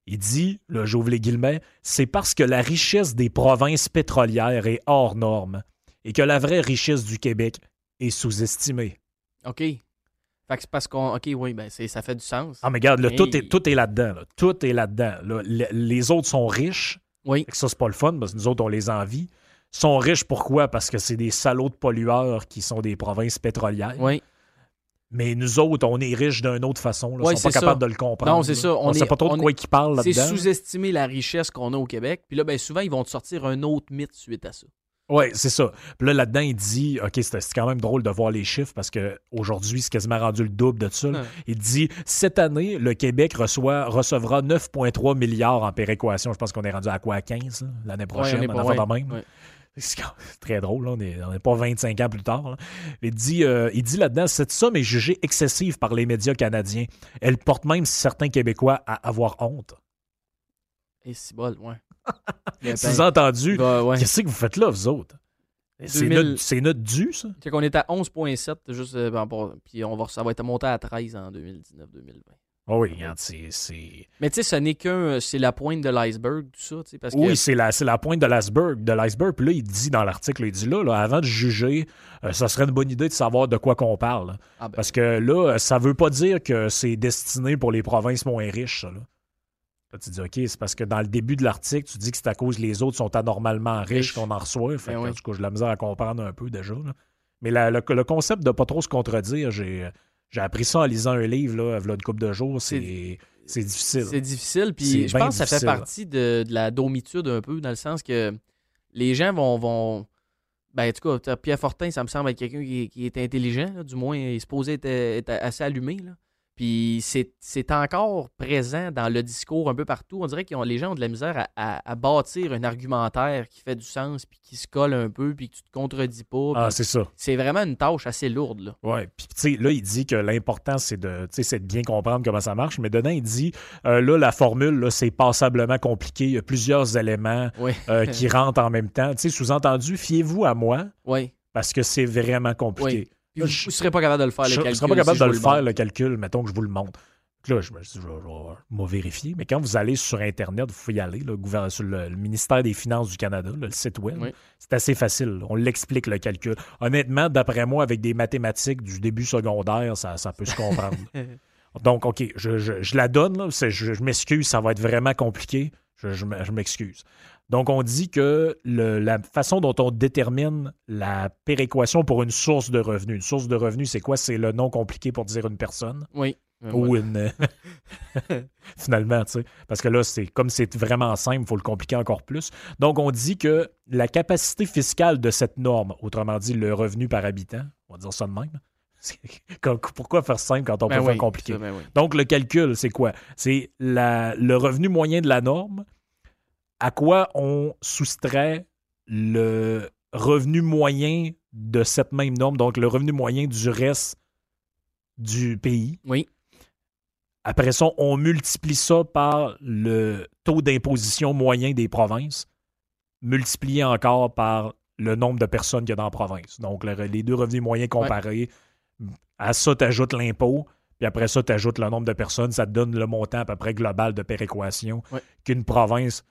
Il dit, là, j'ouvre les guillemets, c'est parce que la richesse des provinces pétrolières est hors norme et que la vraie richesse du Québec est sous-estimée. OK. Fait que c'est parce qu'on. OK, oui, ben c'est- ça fait du sens. Ah, mais regarde, là, Mais- tout, est, tout est là-dedans. là. Tout est là-dedans. là. Le- les autres sont riches. Oui. Fait que ça, c'est pas le fun parce que nous autres, on les envie. sont riches pourquoi? Parce que c'est des salauds de pollueurs qui sont des provinces pétrolières. Oui. Mais nous autres, on est riches d'une autre façon. Là. Ouais, Ils sont pas c'est capables de le comprendre. Non, c'est ça. On, On sait pas trop de quoi est- ils parlent C'est là-dedans. sous-estimer la richesse qu'on a au Québec. Puis là, ben souvent, ils vont te sortir un autre mythe suite à ça. Oui, c'est ça. Puis là, là-dedans, il dit, OK, c'est quand même drôle de voir les chiffres parce qu'aujourd'hui, c'est quasiment rendu le double de ça. Ouais. Il dit, cette année, le Québec reçoit, recevra 9,3 milliards en péréquation. Je pense qu'on est rendu à quoi, à 15 là, l'année prochaine, Ouais, pas- de même. C'est très drôle, là. on n'est pas 25 ans plus tard. là. Il dit, euh, il dit là-dedans, cette somme est jugée excessive par les médias canadiens. Elle porte même certains Québécois à avoir honte. Et c'est bol, ouais. Il y a Si vous avez entendu, Ben, ouais. qu'est-ce que vous faites là, vous autres? C'est 2000. notre, c'est notre dû, ça? Fait qu'on est à 11.7, juste, euh, ben, puis on va, ça va être monté à 13 en 2019-2020. Oh oui, regarde, c'est... c'est- Mais tu sais, ce n'est qu'un, c'est la pointe de l'iceberg, tout ça, tu sais, parce que... Oui, c'est la, c'est la pointe de l'iceberg. De l'iceberg. Puis là, il dit dans l'article, il dit là, là, avant de juger, euh, ça serait une bonne idée de savoir de quoi qu'on parle. Ah, ben, Parce que là, ça veut pas dire que c'est destiné pour les provinces moins riches, ça. Là, Là, tu dis, OK, c'est parce que dans le début de l'article, tu dis que c'est à cause que les autres sont anormalement riches qu'on en reçoit. Fait que, oui. en tout cas, j'ai la misère à comprendre un peu déjà. là. Mais la- le, le concept de pas trop se contredire, j'ai, j'ai appris ça en lisant un livre, là, il y a une couple de jours. C'est, c'est difficile. C'est difficile, puis je pense que ça fait partie de, de la domitude un peu, dans le sens que les gens vont, vont Ben, en tout cas, Pierre Fortin, ça me semble être quelqu'un qui, qui, est intelligent. du moins, il est supposé être, être assez allumé. Là. Puis c'est encore présent dans le discours un peu partout. On dirait que les gens ont de la misère à, bâtir un argumentaire qui fait du sens, puis qui se colle un peu, puis que tu te contredis pas. Ah, c'est ça. C'est vraiment une tâche assez lourde. Là. Ouais. Puis, tu sais, là, il dit que l'important, c'est de, de bien comprendre comment ça marche. Mais dedans, il dit, euh, là, la formule, là, c'est passablement compliqué. Il y a plusieurs éléments euh, qui rentrent en même temps. Tu sais, sous-entendu, fiez-vous à moi. Oui. Parce que c'est vraiment compliqué vous ne serez pas capable de le faire, le calcul. Je ne serais pas capable de le, faire, le calcul, mettons que je vous le montre. Là, je me suis dit, je vais, vérifier. Mais quand vous allez sur Internet, vous pouvez y aller, sur le, ministère des Finances du Canada, le site web. C'est assez facile. On l'explique, le calcul. Honnêtement, d'après moi, avec des mathématiques du début secondaire, ça, ça peut se comprendre. Donc, OK, je, je, la donne. Je, je m'excuse, ça va être vraiment compliqué. Je, m'excuse. Donc, on dit que la façon dont on détermine la péréquation pour une source de revenus. Une source de revenus, c'est quoi? C'est le nom compliqué pour dire une personne. Oui. Ou une. Finalement, tu sais. Parce que là, c'est comme c'est vraiment simple, il faut le compliquer encore plus. Donc, on dit que la capacité fiscale de cette norme, autrement dit, le revenu par habitant, on va dire ça de même. Pourquoi faire simple quand on ben peut faire compliqué? Ben Donc, le calcul, c'est quoi? C'est le revenu moyen de la norme à quoi on soustrait le revenu moyen de cette même norme, donc le revenu moyen du reste du pays. Oui. Après ça, on multiplie ça par le taux d'imposition moyen des provinces, multiplié encore par le nombre de personnes qu'il y a dans la province. Donc, les deux revenus moyens comparés, à ça, tu ajoutes l'impôt, puis après ça, tu ajoutes le nombre de personnes, ça te donne le montant à peu près global de péréquation qu'une province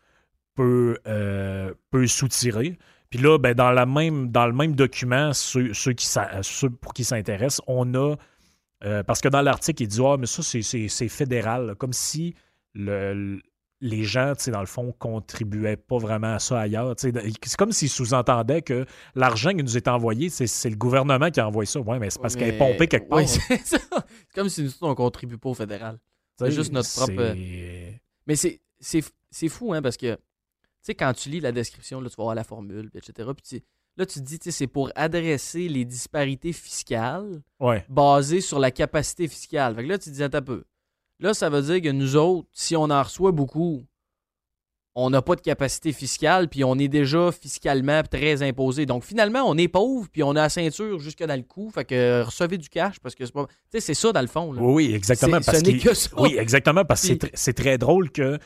peut, euh, peut soutirer. Puis là, ben, dans, la même, dans le même document, ceux, qui, ceux pour qui s'intéressent, on a. Euh, parce que dans l'article, il dit Ah, mais ça, c'est fédéral. comme si le, les gens, dans le fond, contribuaient pas vraiment à ça ailleurs. C'est comme s'ils sous-entendaient que l'argent qui nous est envoyé, c'est le gouvernement qui a envoyé ça. Oui, mais c'est parce qu'elle est pompée quelque part. c'est comme si nous, on contribue pas au fédéral. C'est juste notre propre. Mais c'est fou, hein, parce que sais, quand tu lis la description, là, tu vas voir la formule, etc. Puis là, tu te dis, c'est pour adresser les disparités fiscales basées sur la capacité fiscale. Fait que là, tu te dis, un peu. Là, ça veut dire que nous autres, si on en reçoit beaucoup, on n'a pas de capacité fiscale, puis on est déjà fiscalement très imposé. Donc finalement, on est pauvre, puis on a la ceinture jusque dans le cou. Fait que recevez du cash parce que c'est pas. Tu sais, c'est ça dans le fond. Oui, exactement. Parce ce n'est que ça. Oui, exactement. Parce que c'est très drôle que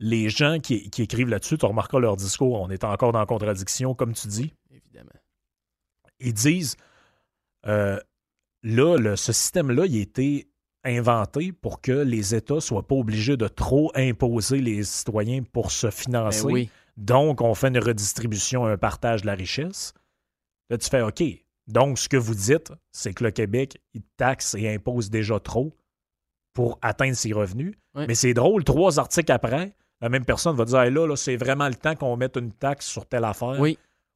les gens qui, écrivent là-dessus, tu remarqueras leur discours, on est encore dans la contradiction, comme tu dis. Évidemment. Ils disent euh, là, ce système-là, il a été inventé pour que les États soient pas obligés de trop imposer les citoyens pour se financer. Ben Donc, on fait une redistribution, un partage de la richesse. Là, tu fais OK. Donc, ce que vous dites, c'est que le Québec, il taxe et impose déjà trop pour atteindre ses revenus. Mais c'est drôle, trois articles après, la même personne va dire là, là c'est vraiment le temps qu'on mette une taxe sur telle affaire.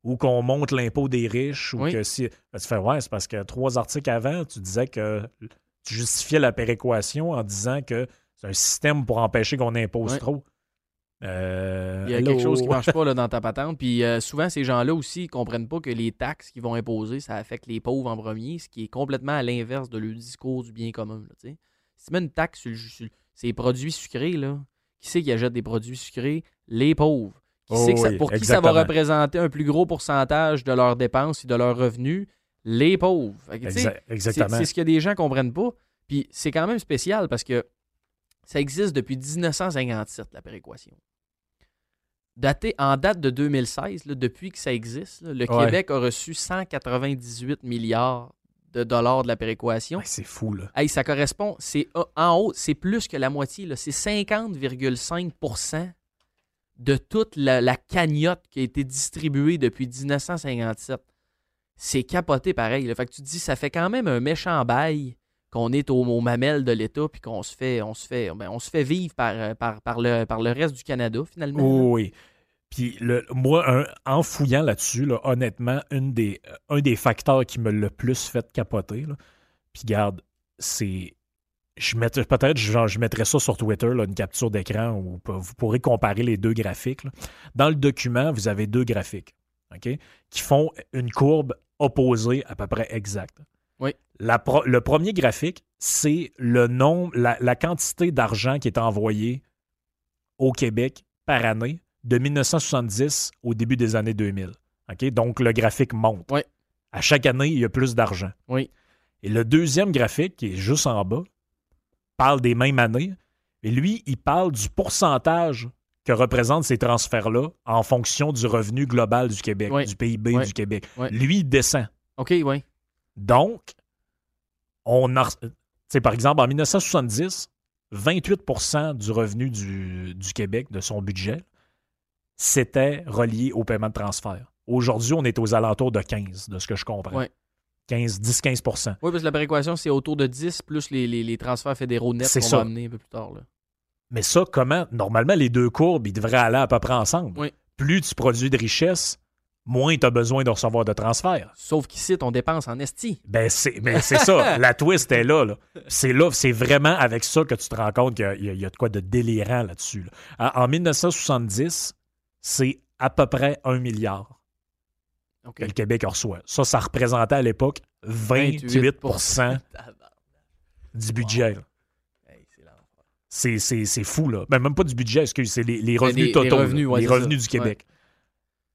Ou qu'on monte l'impôt des riches. Ou que si. Ben, tu fais ouais, c'est parce que trois articles avant, tu disais que tu justifiais la péréquation en disant que c'est un système pour empêcher qu'on impose trop. Euh, Il y a quelque chose qui ne marche pas là, dans ta patente. Puis euh, souvent, ces gens-là aussi ne comprennent pas que les taxes qu'ils vont imposer, ça affecte les pauvres en premier, ce qui est complètement à l'inverse de le discours du bien commun. si tu mets une taxe sur, ces produits sucrés, là, qui c'est qui achète des produits sucrés? Les pauvres. Qui oh que pour qui ça va représenter un plus gros pourcentage de leurs dépenses et de leurs revenus? Les pauvres. exactement. C'est ce que des gens ne comprennent pas. Puis c'est quand même spécial parce que ça existe depuis 1957, la péréquation. Daté, en date de 2016, depuis que ça existe, le Québec a reçu 198 milliards de dollars de la péréquation. c'est fou, là. ça correspond, c'est euh, en haut, c'est plus que la moitié, là. C'est 50,5% de toute la, cagnotte qui a été distribuée depuis 1957. C'est capoté pareil. Le Fait que tu te dis, ça fait quand même un méchant bail qu'on est au, mamelle de l'État puis qu'on se fait, on se fait, ben, on se fait vivre par, euh, par, par, le, par le reste du Canada, finalement. oui. Puis le, moi, en fouillant là-dessus, honnêtement, une des, un des facteurs qui me l'a le plus fait capoter, puis garde, c'est. Je peut-être genre, je mettrais ça sur Twitter, une capture d'écran où vous pourrez comparer les deux graphiques. Dans le document, vous avez deux graphiques. Qui font une courbe opposée à peu près exacte. Oui. La pro- le premier graphique, c'est le nombre, la, la quantité d'argent qui est envoyé au Québec par année de 1970 au début des années 2000. OK? Donc, le graphique monte. Oui. À chaque année, il y a plus d'argent. Oui. Et le deuxième graphique, qui est juste en bas, parle des mêmes années. Et lui, il parle du pourcentage que représentent ces transferts-là en fonction du revenu global du Québec, Oui. du PIB Oui. du Québec. Lui, il descend. OK, oui. Donc, on a. par exemple, en 1970, 28% du revenu du, du Québec, de son budget, c'était relié au paiement de transfert. Aujourd'hui, on est aux alentours de 15, de ce que je comprends. Ouais. 15, 10-15% Oui, parce que la péréquation, c'est autour de 10 plus les, les- les transferts fédéraux nets qu'on va amener un peu plus tard. Là. Mais ça, comment? Normalement, les deux courbes, ils devraient aller à peu près ensemble. Oui. Plus tu produis de richesse, moins tu as besoin de recevoir de transfert. Sauf qu'ici, on dépense en esti. Ben, c'est ben, c'est ça. La twist est là. là. C'est là, c'est vraiment avec ça que tu te rends compte qu'il y y, a- de quoi de délirant là-dessus. là. En en 1970, c'est à peu près un milliard que le Québec reçoit. Ça, ça représentait à l'époque 28%, du budget. Hey, c'est fou, là. Ben, même pas du budget, excuse, c'est les, les Ben, revenus les- totaux. là. revenus, ouais, les revenus du Québec.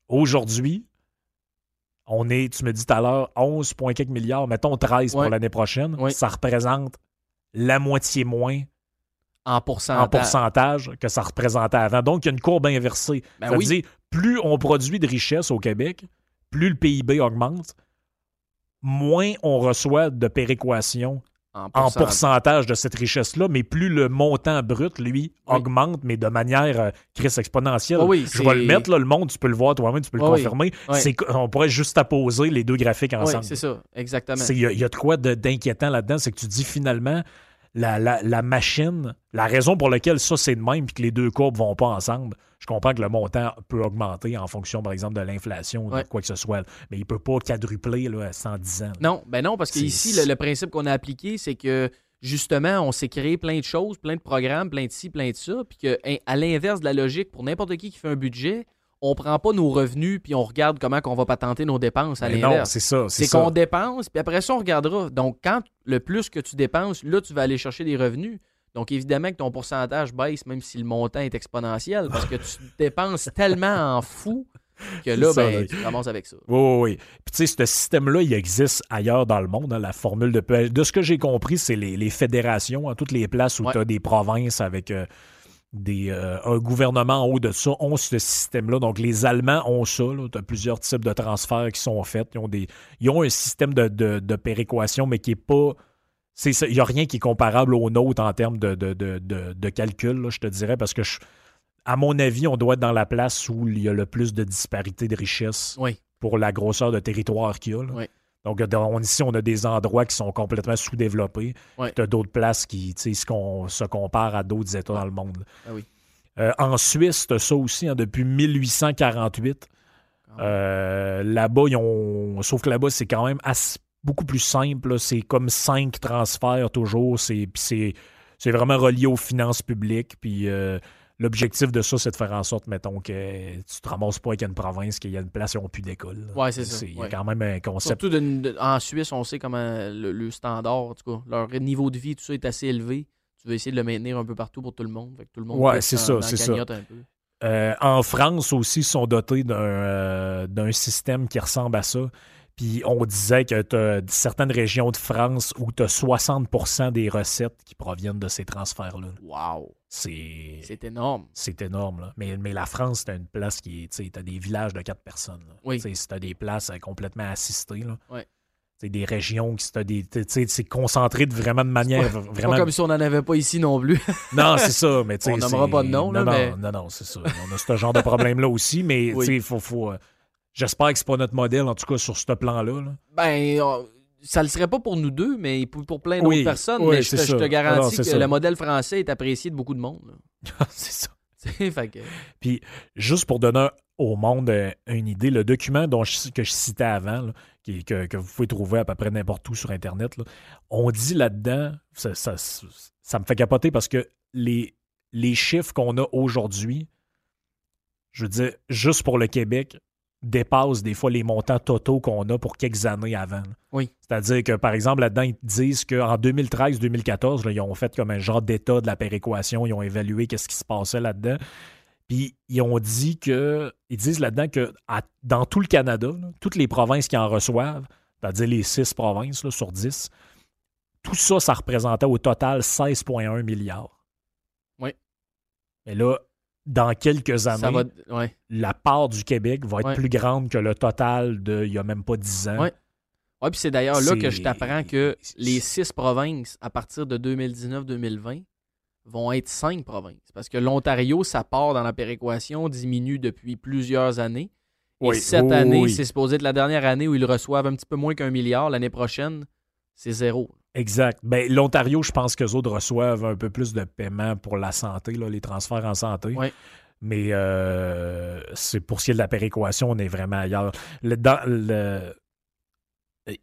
Aujourd'hui, on est, tu me dis tout à l'heure, 11, point quelques milliards, mettons 13 Ouais. pour l'année prochaine. Ça représente la moitié moins En pourcentage. en pourcentage que ça représentait avant. Donc, il y a une courbe inversée. Ben ça veut dire, plus on produit de richesse au Québec, plus le PIB augmente, moins on reçoit de péréquation En en pourcentage. de cette richesse-là, mais plus le montant brut, lui, Oui. augmente, mais de manière euh, crise exponentielle. Oui, Je vais le mettre, là, le monde, tu peux le voir toi-même, tu peux le confirmer. On pourrait juste apposer les deux graphiques Oui, ensemble. c'est ça, exactement. Il y, y a de quoi d'inquiétant là-dedans, c'est que tu dis finalement, la, la- la machine, la raison pour laquelle ça c'est de même puis que les deux courbes vont pas ensemble, je comprends que le montant peut augmenter en fonction, par exemple, de l'inflation ou Ouais. de quoi que ce soit, mais il peut pas quadrupler là, à 110 ans. là. Non, ben non, parce qu'ici, le, le principe qu'on a appliqué, c'est que justement, on s'est créé plein de choses, plein de programmes, plein de ci, plein de ça, puis que hein, à l'inverse de la logique, pour n'importe qui qui fait un budget, on prend pas nos revenus puis on regarde comment qu'on va patenter nos dépenses à Mais non, l'inverse. c'est ça. C'est qu'on dépense, puis après ça, on regardera. Donc, quand le plus que tu dépenses, là, tu vas aller chercher des revenus. Donc, évidemment que ton pourcentage baisse, même si le montant est exponentiel, parce que tu dépenses tellement en fou que là, ça, ben, là. tu ramasses avec ça. Oui, oui, oui. Puis tu sais, ce système-là, il existe ailleurs dans le monde, hein, la formule de. De ce que j'ai compris, c'est les, les fédérations, hein, toutes les places où Ouais. tu as des provinces avec euh, des, euh, un gouvernement en haut de ça, ont ce système-là. Donc les Allemands ont ça. Tu as plusieurs types de transferts qui sont faits. Ils ont, des, ils ont un système de, de, de péréquation, mais qui est pas. Il n'y a rien qui est comparable au nôtre en termes de, de, de, de- de calcul, là, je te dirais, parce que je- à mon avis, on doit être dans la place où il y a le plus de disparité de richesse Oui. pour la grosseur de territoire qu'il y a. là. Oui. Donc, on- ici, on a des endroits qui sont complètement sous-développés. Tu as d'autres places qui tu sais, se, comparent à d'autres États dans le monde. Ah oui. Euh, en Suisse, tu ça aussi hein, depuis 1848. Ah. Euh, là-bas, ils ont. Sauf que là-bas, c'est quand même assez- beaucoup plus simple. C'est comme cinq transferts toujours. C'est, c'est vraiment relié aux finances publiques. Puis euh, l'objectif de ça, c'est de faire en sorte, mettons, que tu te ramasses pas avec une province, qu'il y a une place où n'ont plus d'école. Ouais, c'est ça, Il y a ouais. quand même un concept. Surtout de- de- en Suisse, on sait comment le, le standard, en tout cas, leur niveau de vie, tout ça est assez élevé. Tu veux essayer de le maintenir un peu partout pour tout le monde. Fait que tout le monde Ouais, c'est ça, c'est ça. cagnotte un peu. Euh, en France aussi, ils sont dotés d'un euh, d'un système qui ressemble à ça. Puis on disait que tu as certaines régions de France où tu as 60% des recettes qui proviennent de ces transferts-là. Wow, C'est c'est énorme. c'est énorme. Là. Mais, mais la France, c'est une place qui est. Tu as des villages de quatre personnes. là. Oui. Tu as des places euh, complètement assistées. Là. C'est des régions qui t'as des. C'est concentré de vraiment de manière. C'est vraiment... pas comme si on n'en avait pas ici non plus. Non, c'est ça. Mais, On c'est- pas de nom, là, non, mais- non, non, non, c'est ça. On a ce genre de problème-là aussi, mais Oui. tu sais, faut, faut, euh, j'espère que c'est pas notre modèle, en tout cas, sur ce plan-là. là. Ben, on- ça le serait pas pour nous deux, mais pour, pour plein d'autres Oui, personnes. oui, mais je te, c'est je te ça. garantis Alors, que ça. le modèle français est apprécié de beaucoup de monde. c'est ça. Fait que- Puis, juste pour donner au monde euh, une idée, le document dont je- que je citais avant, là, qui- que, que vous pouvez trouver à peu près n'importe où sur Internet, là, on dit là-dedans, ça, ça- ça me fait capoter parce que les, les chiffres qu'on a aujourd'hui, je veux dire, juste pour le Québec, dépasse des fois les montants totaux qu'on a pour quelques années avant. Oui. C'est-à-dire que, par exemple, là-dedans, ils disent qu'en 2013-2014, ils ont fait comme un genre d'état de la péréquation, ils ont évalué qu'est-ce qui se passait là-dedans. Puis ils ont dit que, ils disent là-dedans que dans tout le Canada, toutes les provinces qui en reçoivent, c'est-à-dire les six provinces sur 10, tout ça, ça représentait au total 16,1 milliards. Oui. Mais là, dans quelques années, va... la part du Québec va être plus grande que le total de il n'y a même pas 10 ans. Oui. Ouais, puis c'est d'ailleurs là que je t'apprends que les six provinces, à partir de 2019-2020, vont être cinq provinces. Parce que l'Ontario, sa part dans la péréquation diminue depuis plusieurs années. Et cette année, c'est supposé être la dernière année où ils reçoivent un petit peu moins qu'un milliard. L'année prochaine, c'est zéro. Exact. Ben, L'Ontario, je pense qu'eux autres reçoivent un peu plus de paiement pour la santé, là, les transferts en santé. Mais euh, c'est pour ce qui est de la péréquation, on est vraiment ailleurs. Le,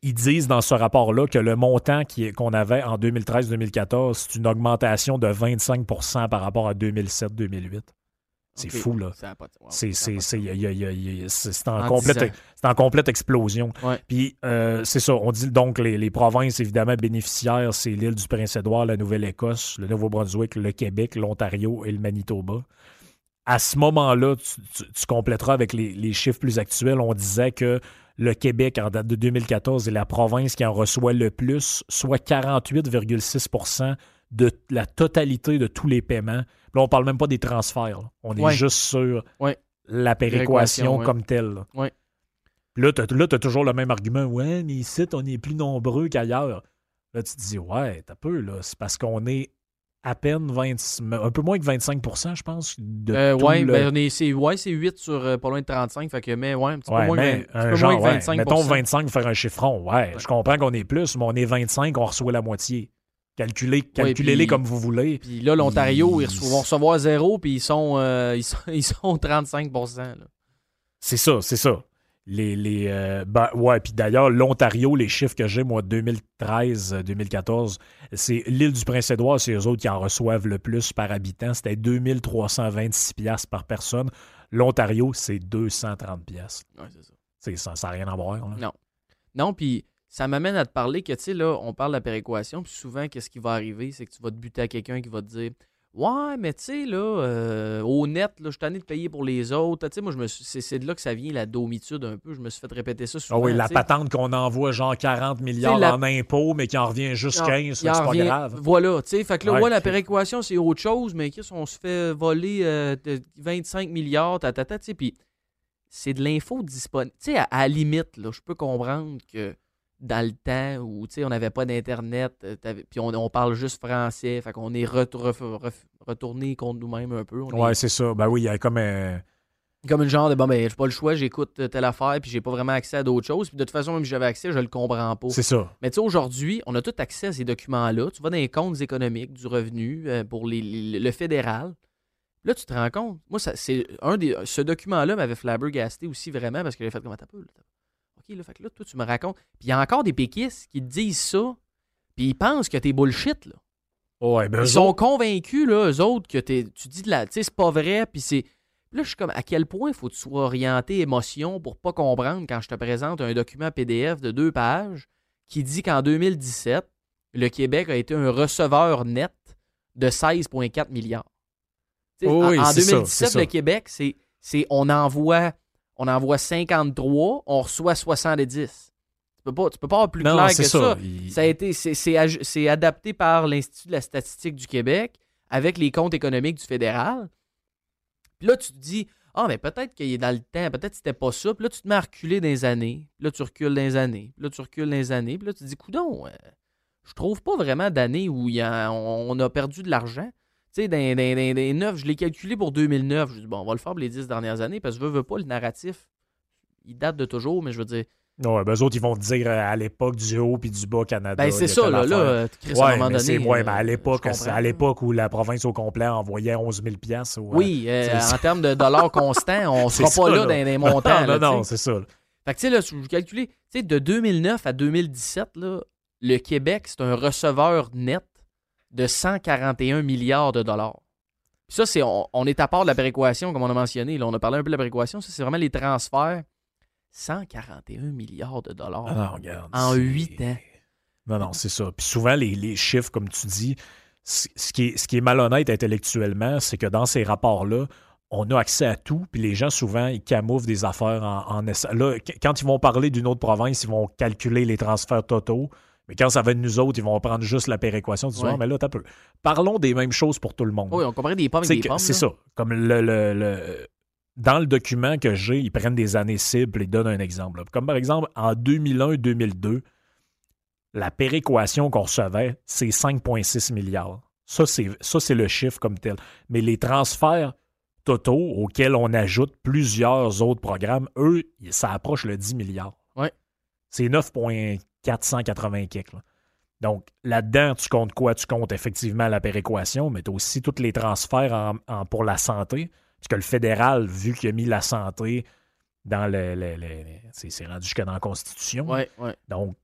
ils disent dans ce rapport-là que le montant qu'on avait en 2013-2014, c'est une augmentation de 25% par rapport à 2007-2008. C'est fou, là. C'est en, complète, en complète explosion. Puis, euh, c'est ça. On dit donc les, les provinces, évidemment, bénéficiaires, c'est l'île du Prince-Édouard, la Nouvelle-Écosse, le Nouveau-Brunswick, le Québec, l'Ontario et le Manitoba. À ce moment-là, tu, tu, compléteras avec les, les, chiffres plus actuels. On disait que le Québec, en date de 2014, est la province qui en reçoit le plus, soit 48,6 de la totalité de tous les paiements. Là, on parle même pas des transferts. On est juste sur la péréquation comme telle. Là, là tu as, toujours le même argument. Ouais, mais ici, on est plus nombreux qu'ailleurs. Là, tu te dis, ouais, t'as peu, là. C'est parce qu'on est à peine 20, un peu moins que 25% je pense. De euh, ouais, ben, c'est, ouais, 8 sur euh, pas loin de 35. Fait que, mais ouais, un petit peu moins, mais, un peu genre, moins que 25 Mettons 25 pour faire un chiffron. Ouais, je comprends qu'on est plus, mais on est 25, on reçoit la moitié. Calculez, calculez-les comme vous voulez. Puis là, l'Ontario, ils... vont recevoir zéro, puis ils sont, euh, ils sont, ils sont 35% C'est ça, c'est ça. Les, les euh, ben, ouais, puis d'ailleurs, l'Ontario, les chiffres que j'ai, moi, 2013-2014, c'est l'île du Prince-Édouard, c'est eux autres qui en reçoivent le plus par habitant. C'était 2326 piastres par personne. L'Ontario, c'est 230 piastres. Ouais, c'est ça. Ça n'a rien à voir. Non. Non, puis ça m'amène à te parler que, tu sais, là, on parle de la péréquation, puis souvent, qu'est-ce qui va arriver? C'est que tu vas te buter à quelqu'un qui va te dire Ouais, mais tu sais, là, euh, au net, là, je suis tanné de payer pour les autres. Tu sais, moi, je me c'est, de là que ça vient, la domitude un peu. Je me suis fait répéter ça souvent. Ah oui, la patente qu'on envoie genre 40 milliards en impôts, mais qui en revient juste 15, c'est pas grave. Voilà, tu sais. Fait que là, ouais, la péréquation, c'est autre chose, mais qu'est-ce on se fait voler 25 euh, milliards, ta, ta, tu sais. Puis c'est de l'info disponible. Tu sais, à, à, la limite, là, je peux comprendre que dans le temps où on n'avait pas d'Internet, euh, puis on, parle juste français, fait qu'on est retourné contre nous-mêmes un peu. ouais, c'est ça. Ben oui, il y a comme un. Comme une genre de bon, ben, j'ai pas le choix, j'écoute euh, telle affaire, puis j'ai pas vraiment accès à d'autres choses. Puis de toute façon, même si j'avais accès, je le comprends pas. C'est ça. Mais tu sais, aujourd'hui, on a tout accès à ces documents-là. Tu vas dans les comptes économiques, du revenu, euh, pour le fédéral. Là, tu te rends compte. Moi, c'est un des. Ce document-là m'avait flabbergasté aussi vraiment parce que j'avais fait comme un peu. OK, là, fait que là, toi, tu me racontes. Puis il y a encore des péquistes qui te disent ça, puis ils pensent que t'es bullshit, là. Ouais, ben ils sont convaincus, là, eux autres, que tu dis de la. Tu sais, c'est pas vrai, puis c'est. Là, je suis comme, à quel point il faut que tu sois orienté émotion pour pas comprendre quand je te présente un document PDF de deux pages qui dit qu'en 2017, le Québec a été un receveur net de 16,4 milliards. Oh oui, en, en 2017, le Québec, c'est on envoie on envoie 53, on reçoit 70. Tu peux pas, tu peux pas avoir plus clair que ça. Ça, a été, c'est adapté par l'Institut de la statistique du Québec avec les comptes économiques du fédéral. Puis là, tu te dis, ah, mais peut-être qu'il est dans le temps, peut-être que c'était pas ça. Puis là, tu te mets à reculer dans les années. Puis là, tu recules dans les années. Puis là, tu recules dans les années. Puis là, tu te dis, coudon, euh, je trouve pas vraiment d'années où on a perdu de l'argent. Tu sais, dans, dans, 9, je l'ai calculé pour 2009. Je dis, bon, on va le faire pour les 10 dernières années parce que je veux, veux pas le narratif. Il date de toujours, mais je veux dire. Non, ben, eux autres, ils vont te dire euh, à l'époque du haut puis du bas Canada. Ben, c'est ça, là, là, Chris, à un moment donné. Ouais, ben, à euh, l'époque, à l'époque où la province au complet envoyait 11 000 piastres. Oui, euh, en termes de dollars constants, on sera pas là, dans les montants. Non, non, c'est ça. Fait que, tu sais, là, je vous calculé, tu sais, de 2009 à 2017, là, le Québec, c'est un receveur net de 141 milliards de dollars. ça, c'est on, est à part de la péréquation, comme on a mentionné. Là, on a parlé un peu de la péréquation. Ça, c'est vraiment les transferts 141 milliards de dollars Ah non, regarde, en 8 ans. Non, non, c'est ça. Puis souvent, les, les chiffres, comme tu dis, ce qui est, ce qui est malhonnête intellectuellement, c'est que dans ces rapports-là, on a accès à tout, puis les gens, souvent, ils camouflent des affaires en, en Là, qu- quand ils vont parler d'une autre province, ils vont calculer les transferts totaux. Mais quand ça va de nous autres, ils vont prendre juste la péréquation. Disent, Ouais. Mais là, t'as peu. Parlons des mêmes choses pour tout le monde. Oui, on comparait des pommes avec des que- pommes. c'est ça. Comme le, le- le- dans le document que j'ai, ils prennent des années cibles et donnent un exemple. là. Comme par exemple, en 2001-2002, la péréquation qu'on recevait, c'est 5,6 milliards. Ça, c'est le chiffre comme tel. Mais les transferts totaux auxquels on ajoute plusieurs autres programmes, eux, ça approche le 10 milliards. Ouais. C'est 9,480 kicks. là. Donc, là-dedans, tu comptes quoi? Tu comptes effectivement la péréquation, mais tu as aussi tous les transferts en- en- pour la santé. Parce que le fédéral, vu qu'il a mis la santé dans le. le- le- c'est c'est rendu jusque dans la Constitution. Ouais, ouais. Donc,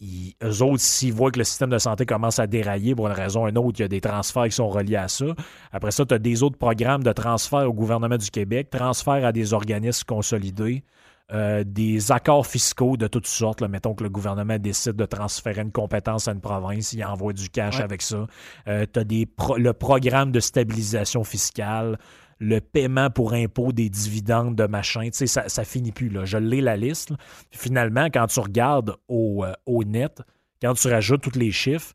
ils- eux autres, s'ils voient que le système de santé commence à dérailler pour une raison ou une autre, il y a des transferts qui sont reliés à ça. Après ça, tu as des autres programmes de transfert au gouvernement du Québec, transfert à des organismes consolidés, euh, des accords fiscaux de toutes sortes. là. Mettons que le gouvernement décide de transférer une compétence à une province, il envoie du cash Ouais. avec ça. tu as le programme de stabilisation fiscale, le paiement pour impôt des dividendes de machin. Tu sais, ça, ça finit plus. Là. Je l'ai la liste. là. Finalement, quand tu regardes au, euh, au net, quand tu rajoutes tous les chiffres,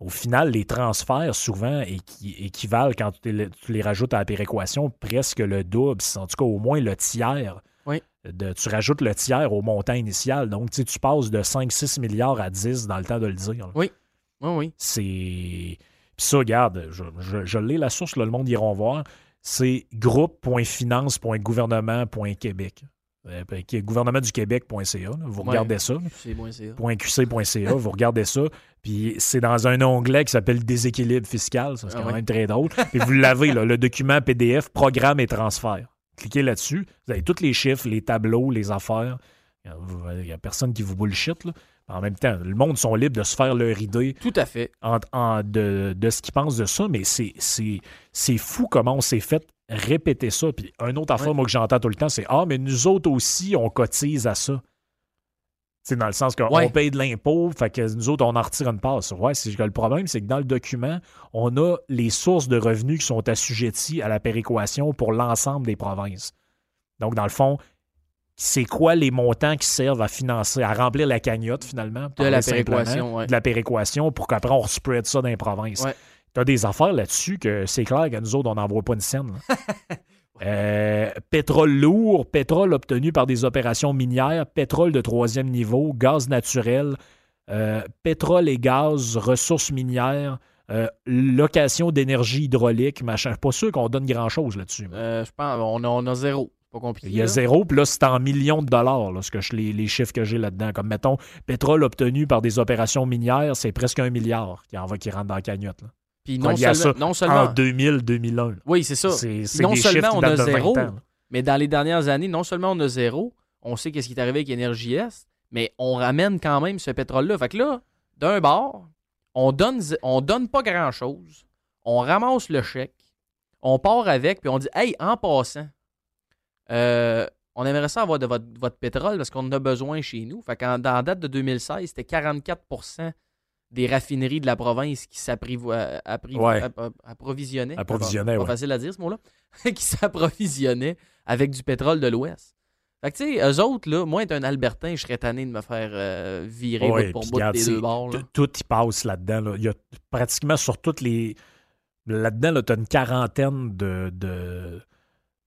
au final, les transferts, souvent, équi- équivalent, quand tu les rajoutes à la péréquation, presque le double, en tout cas au moins le tiers. Oui. De, tu rajoutes le tiers au montant initial. Donc, tu passes de 5-6 milliards à 10 dans le temps de le dire. là. Oui, oui. C'est. Puis ça, regarde, je, je, je l'ai la source, là, le monde iront voir. C'est groupe.finance.gouvernement.québec. Euh, qui est gouvernementduquébec.ca. là. Vous Ouais. regardez ça. .qc.ca, vous regardez ça, puis c'est dans un onglet qui s'appelle déséquilibre fiscal, ça c'est Ah quand ouais. même très drôle. Puis vous l'avez, là, le document PDF, programme et transfert. Cliquez là-dessus, vous avez tous les chiffres, les tableaux, les affaires. Il n'y a personne qui vous bullshit. Là. En même temps, le monde sont libres de se faire leur idée Tout à fait. en- en- de, de ce qu'ils pensent de ça, mais c'est- c'est c'est fou comment on s'est fait répéter ça. Puis un autre affaire, moi, que j'entends tout le temps, c'est Ah, mais nous autres aussi, on cotise à ça. C'est dans le sens qu'on Ouais. paye de l'impôt, fait que nous autres, on en retire une passe. Ouais, c'est le problème, c'est que dans le document, on a les sources de revenus qui sont assujetties à la péréquation pour l'ensemble des provinces. Donc, dans le fond, c'est quoi les montants qui servent à financer, à remplir la cagnotte, finalement? De la péréquation, ouais. De la péréquation pour qu'après, on spread ça dans les provinces? Ouais. Tu as des affaires là-dessus que c'est clair que nous autres, on n'en voit pas une scène. Euh, pétrole lourd, pétrole obtenu par des opérations minières, pétrole de troisième niveau, gaz naturel, euh, pétrole et gaz, ressources minières, euh, location d'énergie hydraulique, machin. Je suis pas sûr qu'on donne grand-chose là-dessus. je pense on a, on a zéro. Pas compliqué. Il y a là. zéro, puis là, c'est en millions de dollars, là, ce que je- les, les chiffres que j'ai là-dedans. Comme, mettons, pétrole obtenu par des opérations minières, c'est presque un milliard qui, en va, qui rentre dans la cagnotte. Là. Puis non seulement, ça, non En seulement 2000-2001. oui, c'est ça. C'est c'est Non seulement on a de 20 zéro. Mais dans les dernières années, non seulement on a zéro, on sait qu'est-ce qui est arrivé avec Énergie Est, mais on ramène quand même ce pétrole-là. Fait que là, d'un bord, on donne, on donne pas grand-chose, on ramasse le chèque, on part avec, puis on dit Hey, en passant, euh, on aimerait ça avoir de votre, votre pétrole parce qu'on en a besoin chez nous. Fait qu'en dans la date de 2016, c'était 44 des raffineries de la province qui s'apprivo- euh, Ouais. approvisionnaient. Approvisionnaient, Pas ouais. facile à dire ce mot-là. qui s'approvisionnaient avec du pétrole de l'Ouest. Fait que, tu sais, eux autres, là, moi, être un Albertain, je serais tanné de me faire euh, virer Ouais, pour bout des deux bords. là. Tout y passe là-dedans. là. Il y a pratiquement sur toutes les. Là-dedans, tu as une quarantaine de. de...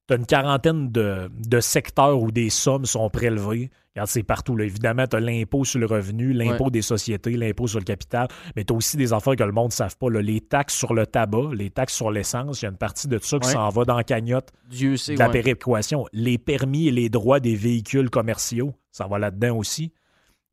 T'as une quarantaine de, de secteurs où des sommes sont prélevées. Regarde, c'est partout. Là. Évidemment, tu as l'impôt sur le revenu, l'impôt des sociétés, l'impôt sur le capital, mais tu as aussi des affaires que le monde ne savent pas. là. Les taxes sur le tabac, les taxes sur l'essence, il y a une partie de ça qui Ouais. s'en va dans la cagnotte Dieu sait. de la ouais. péréquation. Les permis et les droits des véhicules commerciaux, ça va là-dedans aussi.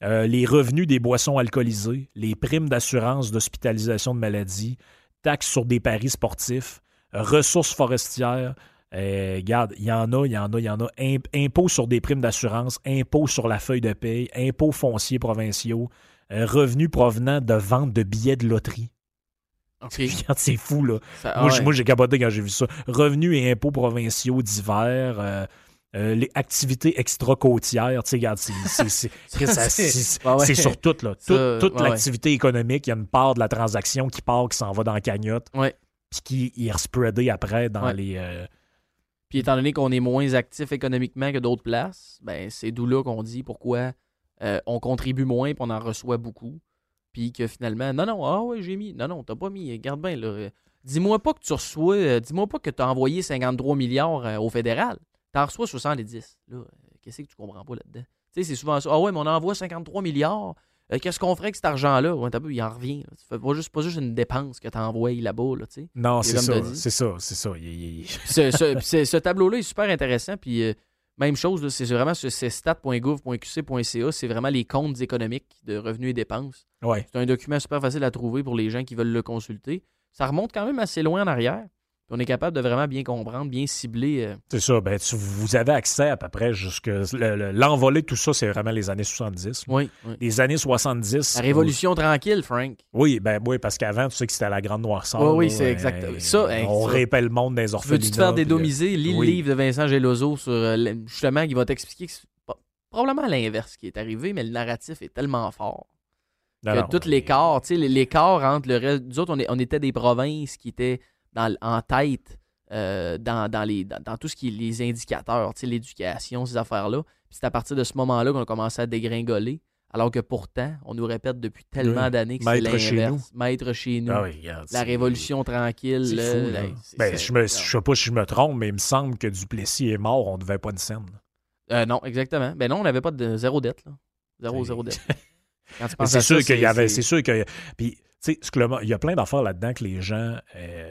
Euh, les revenus des boissons alcoolisées, les primes d'assurance d'hospitalisation de maladie, taxes sur des paris sportifs, ressources forestières. Euh, regarde, il y en a, il y en a, il y en a. Imp- impôts sur des primes d'assurance, impôts sur la feuille de paye, impôts fonciers provinciaux, euh, revenus provenant de vente de billets de loterie. Regarde, c'est fou, là. Ça- Moi, ah ouais. moi, j'ai capoté quand j'ai vu ça. Revenus et impôts provinciaux divers, euh, euh, les activités extra-côtières, tu sais, regarde, c'est- Ouais, ouais. sur tout, là. Tout- Ça, toute ouais, l'activité économique, il y a une part de la transaction qui part, qui s'en va dans la cagnotte, puis qui est respreadé après dans les... euh, Puis étant donné qu'on est moins actif économiquement que d'autres places, ben c'est d'où là qu'on dit pourquoi euh, on contribue moins puis on en reçoit beaucoup. Puis que finalement, non, non, ah ouais, j'ai mis. Non, non, t'as pas mis. Garde bien, là. Euh, Dis-moi pas que tu reçois. euh, Dis-moi pas que tu as envoyé 53 milliards au fédéral. T'en reçois 70. Là, qu'est-ce que tu comprends pas là-dedans? Tu sais, c'est souvent ça. Ah ouais, mais on envoie 53 milliards. Euh, Qu'est-ce qu'on ferait avec cet argent-là? Ouais, il en revient. là. Tu fais pas juste, pas juste une dépense que t'envoies là-bas, là, tu. Non, C'est c'est ça, c'est ça, c'est ça. Il- il- il- ce, ce- puis c'est- ce tableau-là est super intéressant. Puis euh, même chose, c'est vraiment sur c'est stat.gouv.qc.ca. C'est vraiment les comptes économiques de revenus et dépenses. Ouais. C'est un document super facile à trouver pour les gens qui veulent le consulter. Ça remonte quand même assez loin en arrière. On est capable de vraiment bien comprendre, bien cibler. euh, C'est ça. Ben, tu- vous avez accès à peu près jusque. le- le- L'envolée, tout ça, c'est vraiment les années 70. oui, oui. Les années 70. La révolution tranquille, Frank. Oui, ben oui, parce qu'avant, tu sais que c'était la grande noirceur. Oui, oui, c'est euh, exact. Ça, on ça. répète le monde des orphelinats. Veux-tu te faire puis, euh, dédomiser? Lis oui. le livre de Vincent Geloso sur euh, le- justement qui va t'expliquer que c'est probablement l'inverse qui est arrivé, mais le narratif est tellement fort. que non, tout l'écart, tu sais, l'écart entre le reste. Nous autres, on, est- on était des provinces qui étaient dans, en tête euh, dans, dans les, dans, dans tout ce qui est les indicateurs, tu sais, l'éducation, ces affaires-là. Puis c'est à partir de ce moment-là qu'on a commencé à dégringoler. Alors que pourtant, on nous répète depuis tellement Oui. d'années que c'est Maître chez l'inverse. Maître chez nous. Ah oui, regarde, La révolution tranquille. Là, là. Ben, c'est- je me, je sais pas si je me trompe, mais il me semble que Duplessis est mort, on devait pas une scène. Euh, non, exactement. Ben non, on n'avait pas de zéro dette. Là. Zéro, C'est- zéro dette. C'est sûr qu'il y avait, c'est- sûr que, puis tu sais, il y a plein d'affaires là-dedans que les gens euh,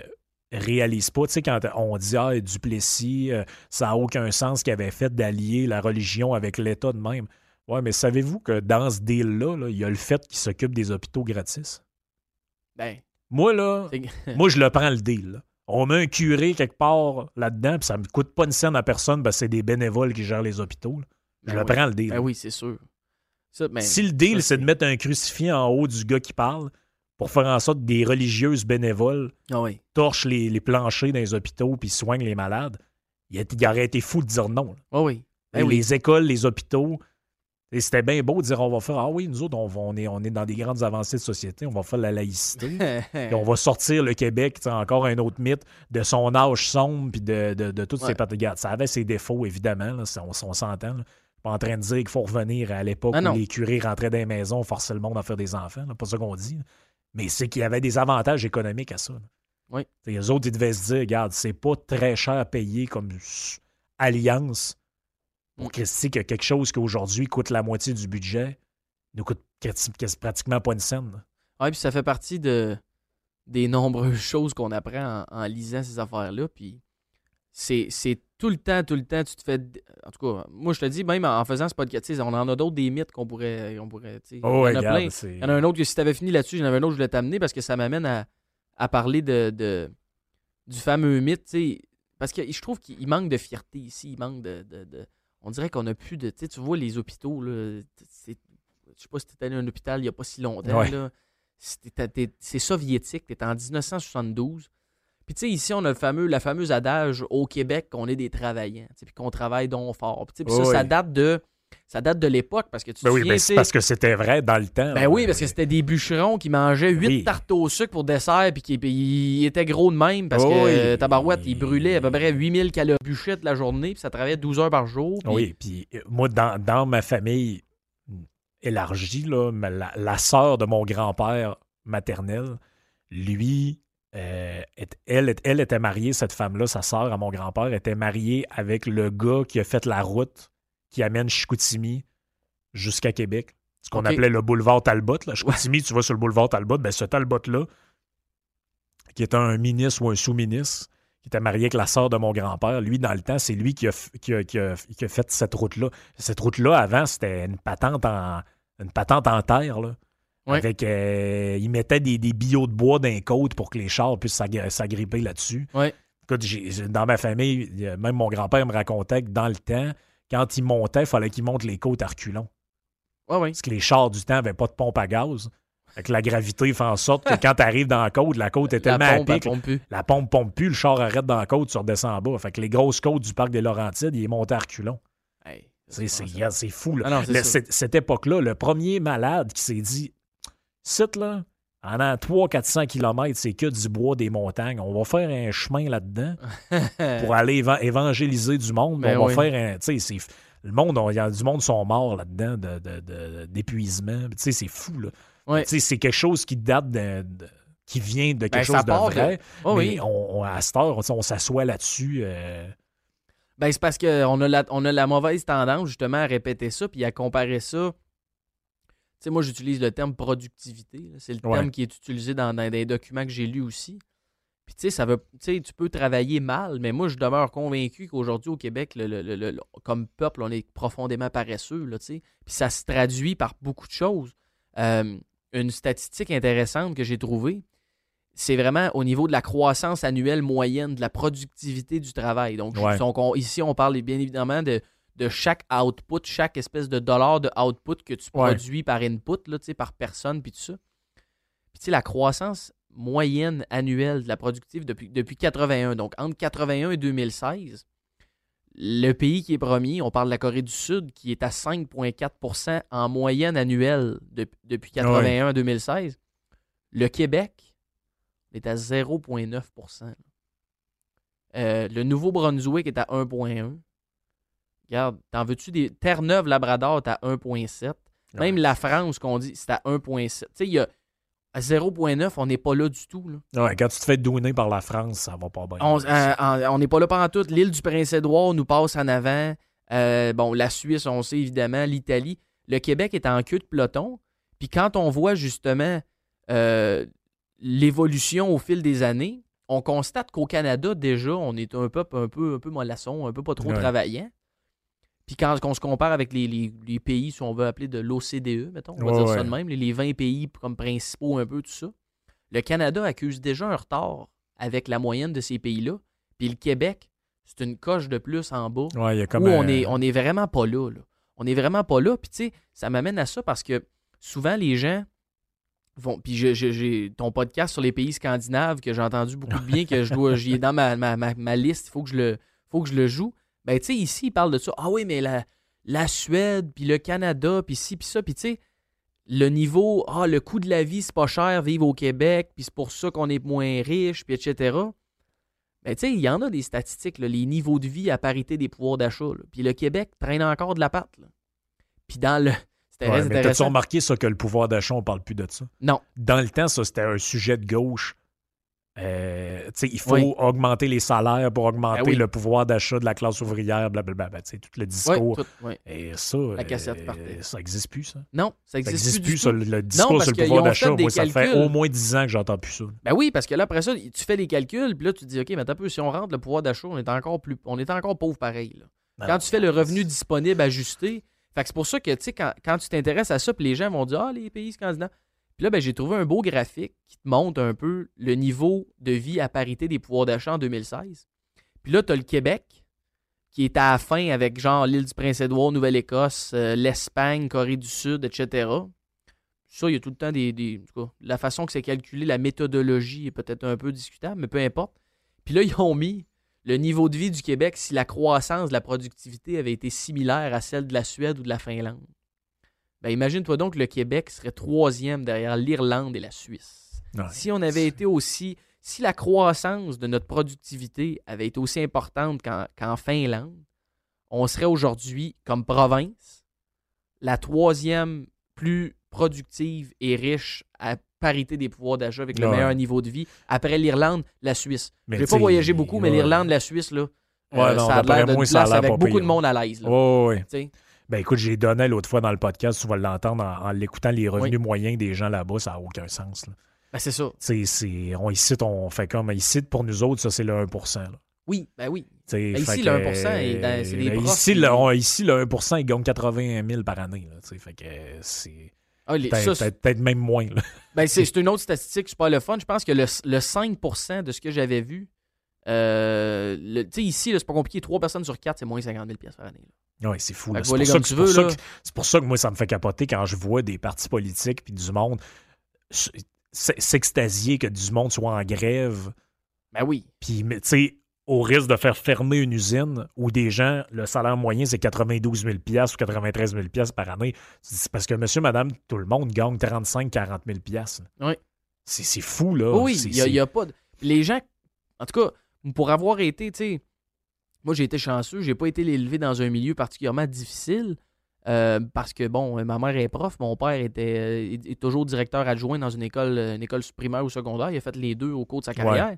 réalisent pas. Tu sais, quand on dit ah Duplessis, euh, ça a aucun sens qu'il avait fait d'allier la religion avec l'État de même. Ouais, mais savez-vous que dans ce deal-là, là, il y a le fait qu'il s'occupe des hôpitaux gratis? Ben, Moi là, moi je le prends le deal. là. On met un curé quelque part là-dedans, puis ça me coûte pas une scène à personne, parce que c'est des bénévoles qui gèrent les hôpitaux. là. Je Ben le oui. prends le deal. ben oui, c'est sûr. Ça, ben, Si le deal, c'est de mettre un crucifix en haut du gars qui parle pour faire en sorte que des religieuses bénévoles Ah oui. torchent les, les planchers dans les hôpitaux puis soignent les malades, il, a- il aurait été fou de dire non. Ah oui. Ben Et oui. Les écoles, les hôpitaux, et c'était bien beau de dire on va faire Ah oui, nous autres, on, est, on est dans des grandes avancées de société, on va faire la laïcité. Puis on va sortir le Québec, encore un autre mythe, de son âge sombre puis de, de, de toutes Ouais. ses. Regarde, ça avait ses défauts, évidemment, là, on, on s'entend. Pas en train de dire qu'il faut revenir à l'époque Ah où les curés rentraient dans les maisons, forçaient le monde à faire des enfants. là, pas ça qu'on dit. Mais c'est qu'il y avait des avantages économiques à ça. là. Oui. Les autres, ils devaient se dire, regarde, c'est pas très cher à payer comme alliance pour. Christy que quelque chose qui aujourd'hui coûte la moitié du budget nous coûte pratiquement pas une scène. Ouais, puis ça fait partie de, des nombreuses choses qu'on apprend en, en lisant ces affaires-là. Puis c'est tout le temps, tout le temps, tu te fais. En tout cas, moi, je te dis, même en faisant ce podcast, on en a d'autres des mythes qu'on pourrait. On pourrait Oh, il y en a regarde, plein. Il y en a un autre que si tu avais fini là-dessus, j'en avais un autre que je voulais t'amener parce que ça m'amène à, à parler de, de- du fameux mythe. tu sais. Parce que je trouve qu'il manque de fierté ici. Il manque de. de- de- on dirait qu'on a plus de. Tu vois les hôpitaux, là. Je sais pas si tu allé à un hôpital il n'y a pas si longtemps. Ouais. là. C'est soviétique. Tu en 1972. Puis tu sais, ici, on a le fameux, la fameuse adage au Québec qu'on est des travaillants, puis qu'on travaille donc fort. Puis ça, ça date de, ça date de l'époque parce que tu te Ben oui, souviens, ben parce que c'était vrai dans le temps. ben oui, parce que c'était des bûcherons qui mangeaient 8 Oui. tartes au sucre pour dessert, puis qui ils étaient gros de même, parce Oh que euh, Tabarouette, ils brûlaient à peu près 8000 calories bûchées de la journée, puis ça travaillait 12 heures par jour. puis- Oui, puis euh, moi, dans, dans ma famille élargie, là, la, la sœur de mon grand-père maternel, lui, euh, est- elle, est- elle était mariée, cette femme-là, sa sœur à mon grand-père, était mariée avec le gars qui a fait la route qui amène Chicoutimi jusqu'à Québec. Ce qu'on appelait le boulevard Talbot. Là. Chicoutimi, tu vas sur le boulevard Talbot, ben ce Talbot-là, qui était un ministre ou un sous-ministre, qui était marié avec la sœur de mon grand-père, lui, dans le temps, c'est lui qui a, f- qui a- qui a- qui a fait cette route-là. Cette route-là, avant, c'était une patente en, une patente en terre. Là. Ouais. Avec, euh, il mettait des, des billots de bois dans les côtes pour que les chars puissent s'agri- s'agripper là-dessus. Ouais. Écoute, dans ma famille, même mon grand-père me racontait que dans le temps, quand il montait, il fallait qu'il monte les côtes à reculons. Ouais. Parce que les chars du temps n'avaient pas de pompe à gaz. Avec la gravité fait en sorte que quand tu arrives dans la côte, la côte est La tellement à pompe, elle pic, pompe plus. la pompe pompe plus, le char arrête dans la côte, tu redescends en bas. Fait que les grosses côtes du parc des Laurentides, il est monté à reculons. Hey, C'est, fou. Là. Ah non, Le- cette époque-là, le premier malade qui s'est dit Site là, en 300-400 km, c'est que du bois des montagnes. On va faire un chemin là-dedans pour aller éva- évangéliser du monde. Ben on va faire un. Tu sais. Le monde, on- y a du monde qui sont morts là-dedans de, de- de- d'épuisement. Tu sais, c'est fou, là. Tu sais, c'est quelque chose qui date de. qui vient de quelque Ben, ça chose de part de- vrai. Oh mais oui. on, on- à cette heure, on s'assoit là-dessus. euh, Ben, c'est parce qu'on a, la- on a la mauvaise tendance, justement, à répéter ça, puis à comparer ça. Sais, moi, j'utilise le terme productivité. C'est le Ouais. terme qui est utilisé dans, dans des documents que j'ai lus aussi. Puis, tu sais, ça veut. Tu sais, tu peux travailler mal, mais moi, je demeure convaincu qu'aujourd'hui, au Québec, le- le- le- comme peuple, on est profondément paresseux, là, tu sais. Puis, ça se traduit par beaucoup de choses. Euh, une statistique intéressante que j'ai trouvée, c'est vraiment au niveau de la croissance annuelle moyenne de la productivité du travail. Donc, Ouais. donc, on- ici, on parle bien évidemment de, de chaque output, chaque espèce de dollar de output que tu Ouais. produis par input, là, par personne, puis tout ça. Puis, tu sais, la croissance moyenne annuelle de la productivité depuis, depuis 81, donc entre 81 et 2016, le pays qui est premier, on parle de la Corée du Sud, qui est à 5,4% en moyenne annuelle de- depuis 81 à 2016. Le Québec est à 0,9% Euh, Le Nouveau-Brunswick est à 1,1 Regarde, t'en veux-tu des. Terre-Neuve-Labrador à 1,7 Même la France, qu'on dit, c'est à 1,7 Tu sais, il y a. À 0,9, on n'est pas là du tout. Là. ouais, quand tu te fais douiner par la France, ça va pas bien. On euh, on n'est pas là pendant tout. L'île du Prince-Édouard nous passe en avant. Euh, bon, la Suisse, on sait évidemment. L'Italie. Le Québec est en queue de peloton. Puis quand on voit justement euh, l'évolution au fil des années, on constate qu'au Canada, déjà, on est un peuple un peu, un peu mollasson, un peu pas trop Ouais. travaillant. Puis quand on se compare avec les, les- les pays, si on veut appeler de l'OCDE, mettons, on va Ouais, dire ça de même, les, les 20 pays comme principaux, un peu tout ça, le Canada accuse déjà un retard avec la moyenne de ces pays-là. Puis le Québec, c'est une coche de plus en bas Ouais, il y a comme où un- on est, on est vraiment pas là, là. On est vraiment pas là. Puis tu sais, ça m'amène à ça parce que souvent les gens vont. Puis j'ai ton podcast sur les pays scandinaves que j'ai entendu beaucoup de bien, que je dois. J'y ai dans ma, ma, ma- ma liste, il faut que je le faut que je le joue. Ben tu sais, ici, ils parlent de ça. Ah oui, mais la, la Suède, puis le Canada, puis ci, puis ça, puis tu sais. Le niveau, ah, le coût de la vie, c'est pas cher, vivre au Québec, puis c'est pour ça qu'on est moins riche, puis etc. Ben, tu sais, il y en a des statistiques, là, les niveaux de vie à parité des pouvoirs d'achat. Puis le Québec traîne encore de la patte. Puis dans le. C'était Ouais, mais t'as-tu remarqué ça que le pouvoir d'achat, on parle plus de ça? Non. Dans le temps, ça, c'était un sujet de gauche. Euh, il faut Oui. augmenter les salaires pour augmenter Ben oui. le pouvoir d'achat de la classe ouvrière, blablabla. Ben, tout le discours. tout-. Et ça, La cassette euh, ça n'existe plus, ça. Non, ça Ça existe, n'existe plus, plus, du ça, tout. le, le discours sur le pouvoir d'achat. Moi, ça fait au moins 10 ans que j'entends plus ça. Ben oui, parce que là, après ça, tu fais les calculs, puis là, tu te dis, OK, mais un peu, si on rentre le pouvoir d'achat, on est encore plus. On est encore pauvre pareil. là. Ben Quand non, tu fais le revenu disponible ajusté, fait c'est pour ça que, tu sais, quand, quand tu t'intéresses à ça, puis les gens vont dire, ah, les pays scandinaves. Puis là, ben, j'ai trouvé un beau graphique qui te montre un peu le niveau de vie à parité des pouvoirs d'achat en 2016. Puis là, tu as le Québec, qui est à la fin avec genre l'île du Prince-Édouard, Nouvelle-Écosse, euh, l'Espagne, Corée du Sud, etc. Ça, il y a tout le temps des. des- en la façon que c'est calculé, la méthodologie est peut-être un peu discutable, mais peu importe. Puis là, ils ont mis le niveau de vie du Québec si la croissance de la productivité avait été similaire à celle de la Suède ou de la Finlande. Ben, imagine-toi donc que le Québec serait troisième derrière l'Irlande et la Suisse. Ouais. Si on avait été aussi. Si la croissance de notre productivité avait été aussi importante qu'en Finlande, on serait aujourd'hui, comme province, la troisième plus productive et riche à parité des pouvoirs d'achat avec le Ouais. meilleur niveau de vie. Après l'Irlande, la Suisse. J'ai tu pas voyagé beaucoup, mais ouais. l'Irlande, la Suisse, là, Ouais, euh, non, ça a l'air de place avec beaucoup de monde à l'aise. Ben écoute, j'ai donné l'autre fois dans le podcast, tu vas l'entendre en, en l'écoutant, les revenus Oui. moyens des gens là-bas, ça n'a aucun sens. Là. Ben, c'est ça. C'est- on, ici, on fait comme. Ici, pour nous autres, ça, c'est le 1 là. Oui, ben oui. Ben, ici, le que, 1%, est dans- c'est des ben, ici, qui- le, on- ici, le 1 il gagne 80 000 par année. Là, fait que c'est Ah, peut-être même moins. Ben, c'est c'est une autre statistique super le fun. Je pense que le, le 5% de ce que j'avais vu, euh, le- ici, c'est pas compliqué. 3 personnes sur 4, c'est moins 50 000 pièces par année. là. Ouais, c'est fou. C'est pour, ça que- tu pour ça que- pour ça que moi, ça me fait capoter quand je vois des partis politiques puis du monde s'extasier que du monde soit en grève. Ben oui. Puis, tu sais, au risque de faire fermer une usine où des gens, le salaire moyen, c'est 92 000 ou 93 000 par année. C'est parce que monsieur, madame, tout le monde gagne 35 40 000 Oui. C'est fou, là. oui, il y a, a pas. de- Les gens, en tout cas, pour avoir été, tu sais, moi j'ai été chanceux, j'ai pas été élevé dans un milieu particulièrement difficile. euh, parce que, bon, ma mère est prof, mon père était euh, est- toujours directeur adjoint dans une école, euh, une école primaire ou secondaire. Il a fait les deux au cours de sa carrière.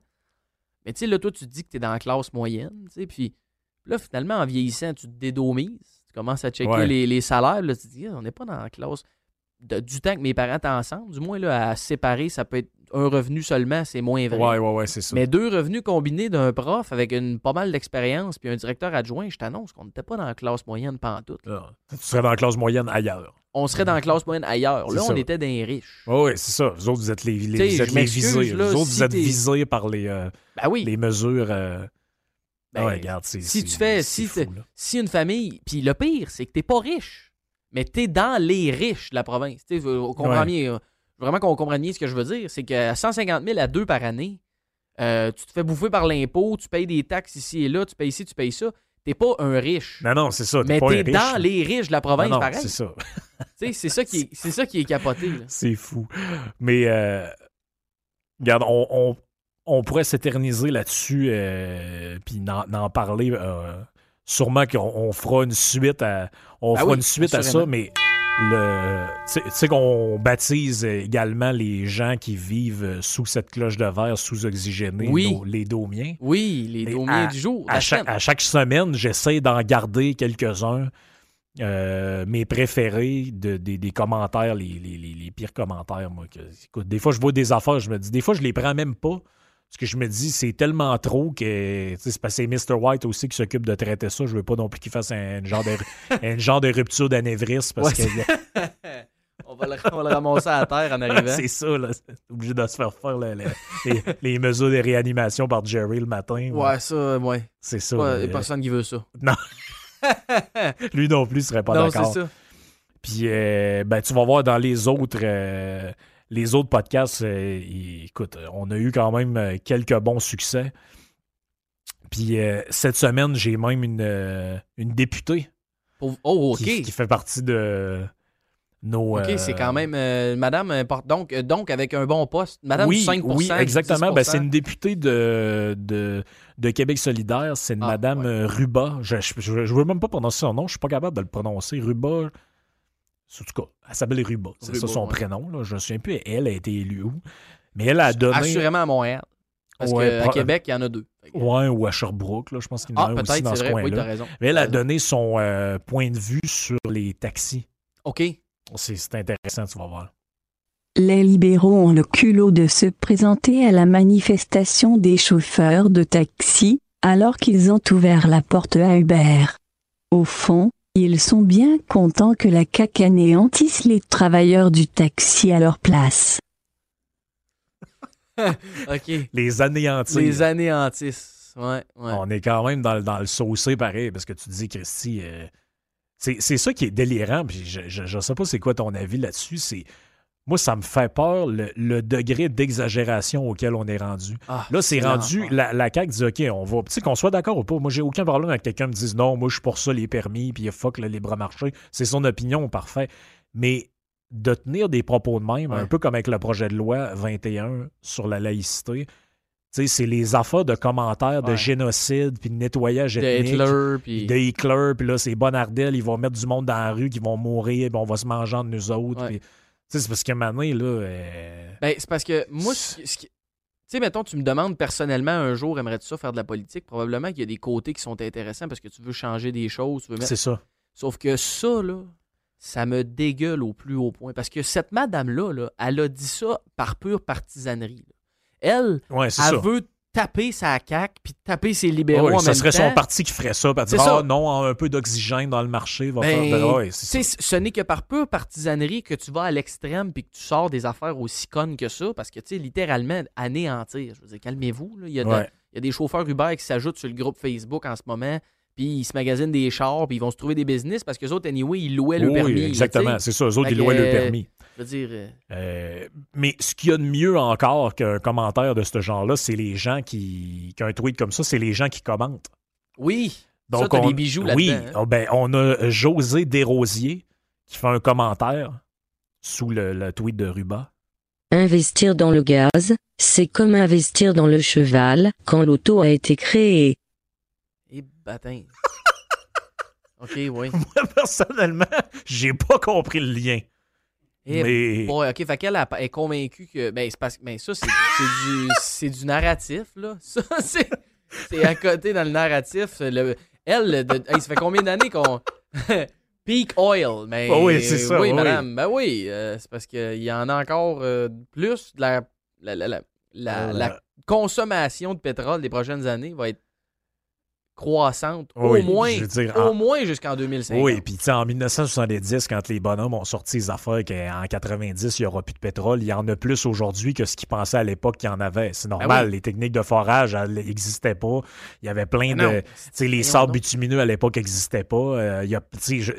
Mais tu sais, là, toi, tu te dis que tu es dans la classe moyenne, tu sais, puis là, finalement, en vieillissant, tu te dédomises. Tu commences à checker Ouais. les, les salaires, là, tu te dis, Ah, on n'est pas dans la classe. De- du temps que mes parents étaient ensemble, du moins, là, à séparer, ça peut être un revenu seulement, c'est moins vrai. Ouais, ouais, ouais, c'est ça. Mais deux revenus combinés d'un prof avec une, pas mal d'expérience puis un directeur adjoint, je t'annonce qu'on n'était pas dans la classe moyenne pantoute. Là, tu serais dans la classe moyenne ailleurs. On serait dans la classe moyenne ailleurs. Là, ça. on était dans les riches. Oui, ouais, c'est ça. Vous autres, vous êtes les, les, vous êtes les visés. là, vous autres, si vous êtes t'es- visés par les, euh, Ben oui. les mesures. euh, Ben, ouais, regarde, c'est- si tu fais- fou, si une famille, puis le pire, c'est que t'es pas riche, mais t'es dans les riches de la province. Tu sais, on comprend Ouais. bien, euh, vraiment qu'on comprenne bien ce que je veux dire, c'est qu'à 150 000 à deux par année, euh, tu te fais bouffer par l'impôt, tu payes des taxes ici et là, tu payes ci, tu payes ça. T'es pas un riche. Non, non, c'est ça. mais t'es dans les riches de la province, Non, non, pareil. C'est ça. Tu sais, C'est ça, qui est- c'est ça qui est capoté. là. C'est fou. Mais, euh, regarde, on, on- on pourrait s'éterniser là-dessus, euh, puis n'en n'en parler. Sûrement qu'on on fera une suite à, on Ben fera oui, une suite à ça, mais le, tu sais- qu'on baptise également les gens qui vivent sous cette cloche de verre sous-oxygénée, Oui. les domiens. Oui, les à- du jour. À chaque, semaine. à chaque semaine, j'essaie d'en garder quelques-uns. euh, mes préférés de- des, des commentaires, les, les- les- les pires commentaires, moi. que- écoute, des fois, je vois des affaires, je me dis, des fois, je les prends même pas. Parce que je me dis, c'est tellement trop que. C'est parce que c'est Mr. White aussi qui s'occupe de traiter ça. Je veux pas non plus qu'il fasse un, genre de, genre de rupture d'anévrisme. Parce Ouais, que on, va le, on va le ramasser à terre en arrivant. c'est ça, là. Obligé de se faire faire le- le- les, les mesures de réanimation par Jerry le matin. Ouais, ça, ouais. C'est ça. Ouais, y a personne qui veut ça. Lui non plus serait pas non, c'est d'accord. ça. Puis, euh, ben, tu vas voir dans les autres, euh, les autres podcasts, euh, y- écoute, on a eu quand même euh, quelques bons succès. Puis, euh, cette semaine, j'ai même une, euh, une députée Oh, OK. qui, qui fait partie de nos. OK, c'est quand même. madame, donc, donc, avec un bon poste. Madame oui, du 5 oui, exactement. 10%. Ben, c'est une députée de, de, de Québec solidaire. C'est une Ah, Madame ouais. Ruba. Je ne veux même pas prononcer son nom. Je suis pas capable de le prononcer. Ruba. En tout cas, elle s'appelle Ruba. C'est ça son ouais. prénom. Là. Je ne me souviens plus. Elle a été élue où. Mais elle a donné. Assurément à Montréal. Parce Ouais, qu'à Québec, il y en a deux. Ouais, ou à Sherbrooke. Là. Je pense qu'il y en a Ah, un aussi peut-être, dans c'est ce vrai. Oui, coin-là. t'as raison. Mais elle a donné son euh, point de vue sur les taxis. OK. C'est c'est intéressant, tu vas voir. Les libéraux ont le culot de se présenter à la manifestation des chauffeurs de taxi, alors qu'ils ont ouvert la porte à Uber. Au fond, ils sont bien contents que la CAQ anéantisse les travailleurs du taxi à leur place. OK. Les anéantir. Les anéantissent. Ouais, ouais. On est quand même dans, le- dans le saucé pareil, parce que tu dis, Christy, euh, c'est c'est ça qui est délirant. Puis je, je, je sais pas c'est quoi ton avis là-dessus. C'est Moi, ça me fait peur le, le degré d'exagération auquel on est rendu. Ah, Là, c'est rendu, la, la CAQ dit, OK, on va. Tu sais, qu'on soit d'accord ou pas, moi, j'ai aucun problème avec quelqu'un me dise, non, moi, je suis pour ça, les permis, puis fuck le libre-marché. C'est son opinion, parfait. Mais de tenir des propos de même, Ouais. un peu comme avec le projet de loi 21 sur la laïcité, tu sais, c'est les affaires de commentaires de Ouais. génocide, puis de nettoyage De ethnique. Hitler, puis. De Hitler, puis là, c'est Bonardel, ils vont mettre du monde dans la rue, qui vont mourir, puis on va se manger entre nous autres. Ouais. C'est parce moment donné, là. euh, Ben, c'est parce que moi, ce qui- tu sais, mettons, tu me demandes personnellement un jour, aimerais-tu ça faire de la politique? Probablement qu'il y a des côtés qui sont intéressants parce que tu veux changer des choses, tu veux mettre c'est ça. Sauf que ça, là, ça me dégueule au plus haut point. Parce que cette madame-là, là, elle a dit ça par pure partisanerie. là. Elle, Ouais, elle ça. veut taper sa CAQ puis taper ses libéraux Ouais, en ça même serait temps. son parti qui ferait ça. Ça. ah non, un peu d'oxygène dans le marché va Ben, faire. Ouais, ça. sais, ce n'est que par pure partisanerie que tu vas à l'extrême puis que tu sors des affaires aussi connes que ça. Parce que, tu sais, littéralement, anéantir. Je veux dire, calmez-vous. Il, y de- y a des chauffeurs Uber qui s'ajoutent sur le groupe Facebook en ce moment. Puis ils se magasinent des chars, puis ils vont se trouver des business parce que autres, anyway, ils louaient le Oui, permis. exactement. C'est ça. Eux autres, ils louaient le permis. Je veux dire. euh, Euh, mais ce qu'il y a de mieux encore qu'un commentaire de ce genre-là, c'est les gens qui. qu'un tweet comme ça, c'est les gens qui commentent. Oui. Donc, on, des bijoux oui, hein. oh, ben, on a José Desrosiers qui fait un commentaire sous le, le tweet de Ruba. Investir dans le gaz, c'est comme investir dans le cheval quand l'auto a été créée. Et bâtin. OK, oui. Moi, personnellement, j'ai pas compris le lien. Et mais. Bon, ok, fait qu'elle est convaincue que. Ben, c'est parce que. Ben, ça, c'est c'est du, c'est du narratif, là. Ça, c'est. C'est à côté dans le narratif. Le, elle, de- hey, ça fait combien d'années qu'on. Peak oil. Mais, Ah oui, c'est ça, Oui, oui. madame. Ben oui. euh, c'est parce qu'il y en a encore euh, plus. de La, la, la, la, Euh, la consommation de pétrole des prochaines années va être croissante. Oui, au moins. dire, Au en- moins jusqu'en 2050. Oui, puis tu sais, en 1970, quand les bonhommes ont sorti les affaires qu'en 90, il n'y aura plus de pétrole, il y en a plus aujourd'hui que ce qu'ils pensaient à l'époque qu'il y en avait. C'est normal, Ben oui. les techniques de forage n'existaient pas. Il y avait plein Non. de... Tu sais, les sables bitumineux à l'époque n'existaient pas. Euh, il y a, je-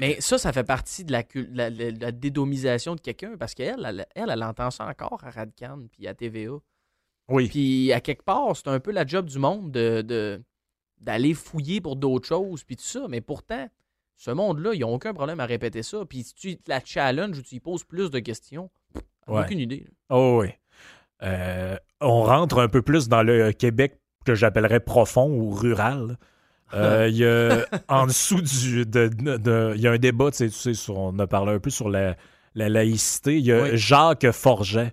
Mais ça, ça fait partie de la, la, dédomisation de quelqu'un parce qu'elle, elle, elle, elle entend ça encore à Radcan puis à TVA. oui, Puis à quelque part, c'est un peu la job du monde de, de- d'aller fouiller pour d'autres choses puis tout ça. Mais pourtant, ce monde-là, ils n'ont aucun problème à répéter ça. Puis si tu la challenge ou tu y poses plus de questions, Ouais. aucune idée. Oh oui. Euh, on rentre un peu plus dans le Québec que j'appellerais profond ou rural. Euh, Il y a en dessous du. de- de- de- Il y a un débat, tu sais, tu sais, sur- on a parlé un peu sur la, la laïcité. Il y a Oui. Jacques Forget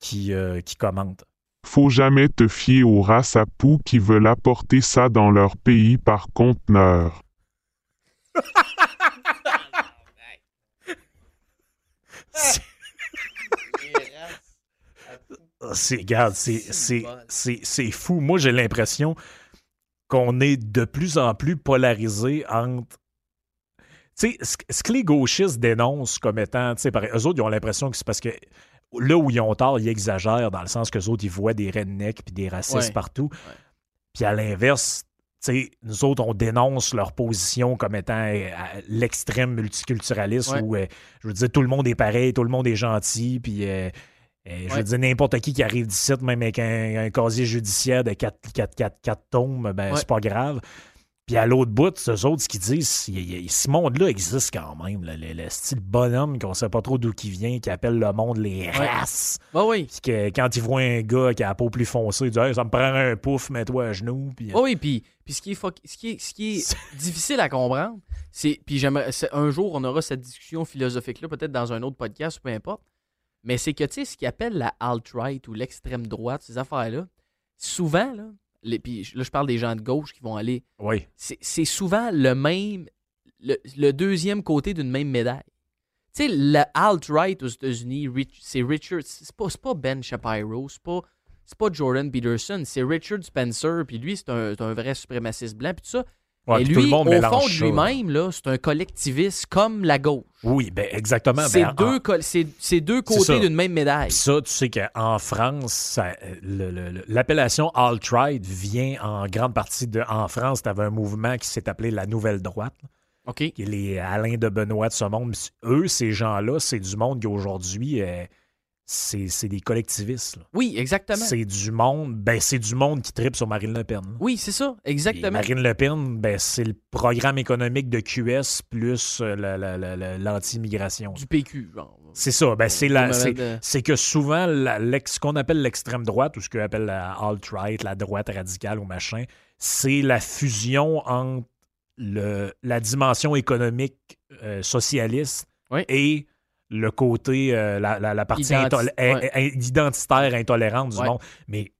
qui, euh, qui commente. Faut jamais te fier aux races à poux qui veulent apporter ça dans leur pays par conteneur. C'est- regarde, c'est, fou. Moi, j'ai l'impression qu'on est de plus en plus polarisé entre. Tu sais, ce, que les gauchistes dénoncent comme étant. Tu sais, eux autres, ils ont l'impression que c'est parce que là où ils ont tort, ils exagèrent dans le sens qu'eux autres, ils voient des rednecks puis des racistes Ouais. partout. Puis à l'inverse, tu sais, nous autres, on dénonce leur position comme étant euh, l'extrême multiculturaliste Ouais. où, euh, je veux dire, tout le monde est pareil, tout le monde est gentil, puis euh, je veux dire, n'importe qui qui arrive d'ici, même avec un, un casier judiciaire de 4, 4, 4, 4 tomes, ben, c'est pas grave. Puis à l'autre bout, eux autres, ce qu'ils disent, ce monde-là existe quand même. là, le, le style bonhomme qu'on sait pas trop d'où qui vient, qui appelle le monde les races. Bah oui. Puis que quand il voit un gars qui a la peau plus foncée, il dit Hey, Ça me prend un pouf, mets-toi à genoux. Puis, euh, Oh oui, puis, puis ce qui est, fuck- ce qui est, ce qui est difficile à comprendre, c'est. Puis j'aimerais. Un jour, on aura cette discussion philosophique-là, peut-être dans un autre podcast ou peu importe. Mais c'est que, tu sais, ce qu'ils appellent la alt-right ou l'extrême droite, ces affaires-là, souvent, là, les, puis là, je parle des gens de gauche qui vont aller. Oui, C'est souvent le même. Le, le deuxième côté d'une même médaille. Tu sais, le alt-right aux États-Unis, c'est Richard. C'est pas, c'est pas Ben Shapiro, c'est pas, pas Jordan Peterson, c'est Richard Spencer, puis lui, c'est un, un vrai suprémaciste blanc, puis tout ça. Ouais, Et lui, tout le monde au fond de lui-même, c'est un collectiviste comme la gauche. Oui, ben exactement. C'est Ben, en- deux, côtés d'une même médaille. Puis ça, tu sais qu'en France, l'appellation alt-right vient en grande partie de. En France, tu avais un mouvement qui s'est appelé la Nouvelle Droite, OK? qui est les Alain de Benoît de ce monde. Eux, ces gens-là, c'est du monde qui aujourd'hui, euh, c'est des collectivistes. là. Oui, exactement. C'est du monde, ben c'est du monde qui tripe sur Marine Le Pen. là. Oui, c'est ça, Et exactement. Marine Le Pen, ben, c'est le programme économique de QS plus euh, la- la- la- la- l'anti-immigration. Du PQ, genre. C'est ça. Ben, c'est la, c'est, que souvent, la- ce qu'on appelle l'extrême droite ou ce qu'on appelle la alt-right, la droite radicale ou machin, c'est la fusion entre le, la dimension économique euh, socialiste Oui. et le côté, euh, la, la- la partie Identi- intol- ouais. in- in- identitaire intolérante du Ouais. monde. Mais